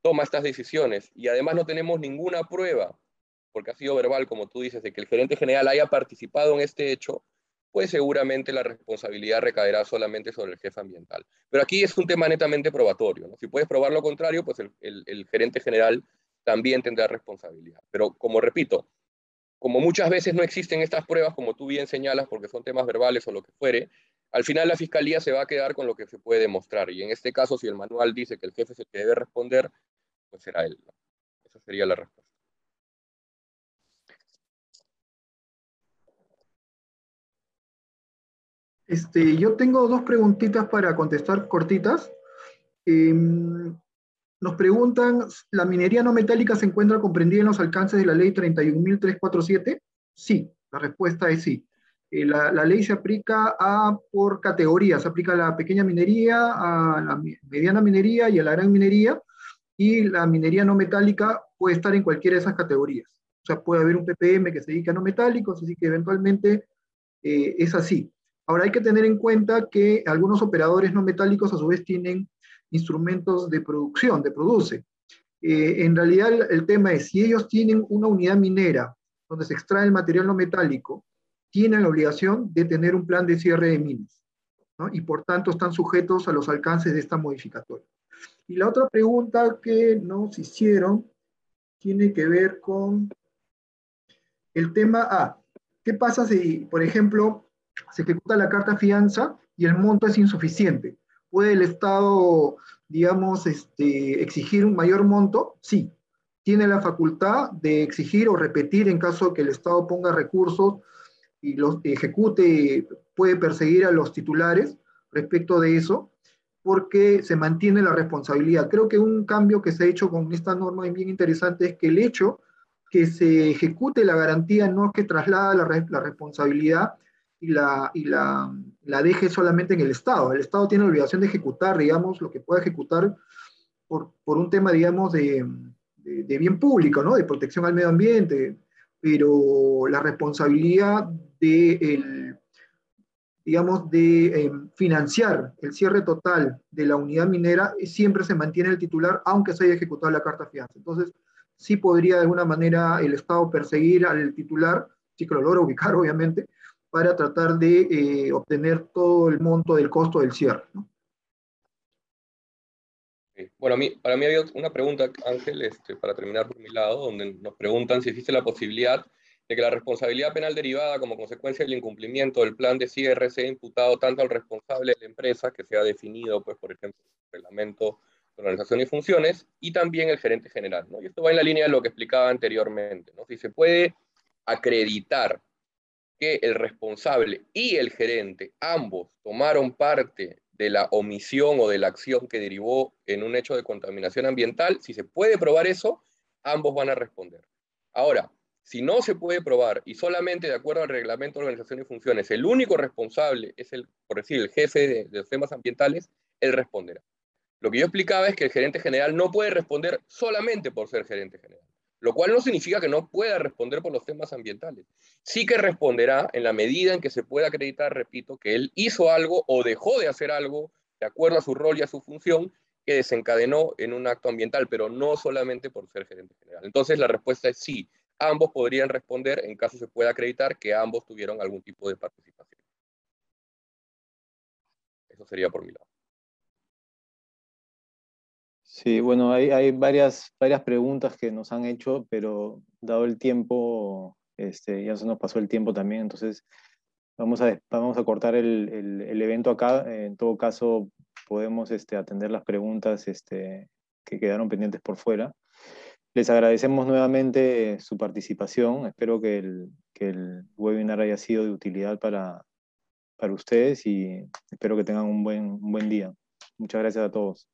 toma estas decisiones y además no tenemos ninguna prueba, porque ha sido verbal, como tú dices, de que el gerente general haya participado en este hecho, pues seguramente la responsabilidad recaerá solamente sobre el jefe ambiental. Pero aquí es un tema netamente probatorio. ¿no? Si puedes probar lo contrario, pues el, gerente general también tendrá responsabilidad. Pero como repito, como muchas veces no existen estas pruebas, como tú bien señalas, porque son temas verbales o lo que fuere, al final la fiscalía se va a quedar con lo que se puede demostrar. Y en este caso, si el manual dice que el jefe es el debe responder, pues será él. Esa sería la respuesta. Este, yo tengo dos preguntitas para contestar cortitas. Em, nos preguntan, ¿la minería no metálica se encuentra comprendida en los alcances de la ley 31.347? Sí, la respuesta es sí. Eh, la, ley se aplica a, por categorías, se aplica a la pequeña minería, a la mediana minería y a la gran minería, y la minería no metálica puede estar en cualquiera de esas categorías. O sea, puede haber un PPM que se dedique a no metálicos, así que eventualmente eh, es así. Ahora hay que tener en cuenta que algunos operadores no metálicos a su vez tienen instrumentos de producción, de produce. Eh, en realidad el, tema es, si ellos tienen una unidad minera donde se extrae el material no metálico, tienen la obligación de tener un plan de cierre de minas, ¿no? y por tanto están sujetos a los alcances de esta modificatoria. Y la otra pregunta que nos hicieron tiene que ver con el tema A. ¿Qué pasa si, por ejemplo, se ejecuta la carta fianza y el monto es insuficiente? ¿Puede el Estado, digamos, este, exigir un mayor monto? Sí. Tiene la facultad de exigir o repetir en caso que el Estado ponga recursos y los ejecute, puede perseguir a los titulares respecto de eso porque se mantiene la responsabilidad. Creo que un cambio que se ha hecho con esta norma bien interesante es que el hecho que se ejecute la garantía no es que traslada la, la responsabilidad y, la, y la, deje solamente en el Estado. El Estado tiene la obligación de ejecutar, digamos, lo que pueda ejecutar por, por un tema, digamos, de, de, bien público, ¿no? De protección al medio ambiente, pero la responsabilidad de digamos, de eh, financiar el cierre total de la unidad minera, siempre se mantiene el titular, aunque se haya ejecutado la carta fianza. Entonces, sí podría de alguna manera el Estado perseguir al titular, si que lo logra ubicar, *laughs* obviamente, para tratar de eh, obtener todo el monto del costo del cierre. ¿no? Bueno, a mí, para mí había una pregunta, Ángel, este, para terminar por mi lado, donde nos preguntan si existe la posibilidad de que la responsabilidad penal derivada como consecuencia del incumplimiento del plan de cierre sea imputado tanto al responsable de la empresa, que sea definido, pues, por ejemplo, el reglamento de organización y funciones, y también el gerente general. ¿no? Y esto va en la línea de lo que explicaba anteriormente. ¿no? Si se puede acreditar el responsable y el gerente, ambos, tomaron parte de la omisión o de la acción que derivó en un hecho de contaminación ambiental, si se puede probar eso, ambos van a responder. Ahora, si no se puede probar y solamente de acuerdo al reglamento de organización y funciones, el único responsable es el, por decir, el jefe de, de los temas ambientales, él responderá. Lo que yo explicaba es que el gerente general no puede responder solamente por ser gerente general, lo cual no significa que no pueda responder por los temas ambientales. Sí que responderá en la medida en que se pueda acreditar, repito, que él hizo algo o dejó de hacer algo de acuerdo a su rol y a su función que desencadenó en un acto ambiental, pero no solamente por ser gerente general. Entonces la respuesta es sí, ambos podrían responder en caso se pueda acreditar que ambos tuvieron algún tipo de participación. Eso sería por mi lado. Sí, bueno, hay, varias, varias preguntas que nos han hecho, pero dado el tiempo, este, ya se nos pasó el tiempo también, entonces vamos a, vamos a cortar el, el, el evento acá. En todo caso, podemos este, atender las preguntas este, que quedaron pendientes por fuera. Les agradecemos nuevamente su participación. Espero que el, que el webinar haya sido de utilidad para, para ustedes y espero que tengan un buen, un buen día. Muchas gracias a todos.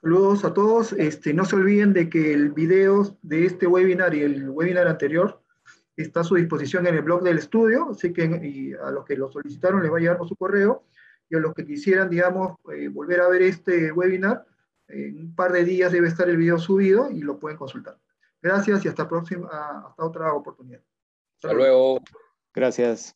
Saludos a todos. Este, no se olviden de que el video de este webinar y el webinar anterior está a su disposición en el blog del estudio, así que y a los que lo solicitaron les va a llegar por su correo y a los que quisieran, digamos, eh, volver a ver este webinar, en un par de días debe estar el video subido y lo pueden consultar. Gracias y hasta, próxima, hasta otra oportunidad. Hasta luego. Gracias.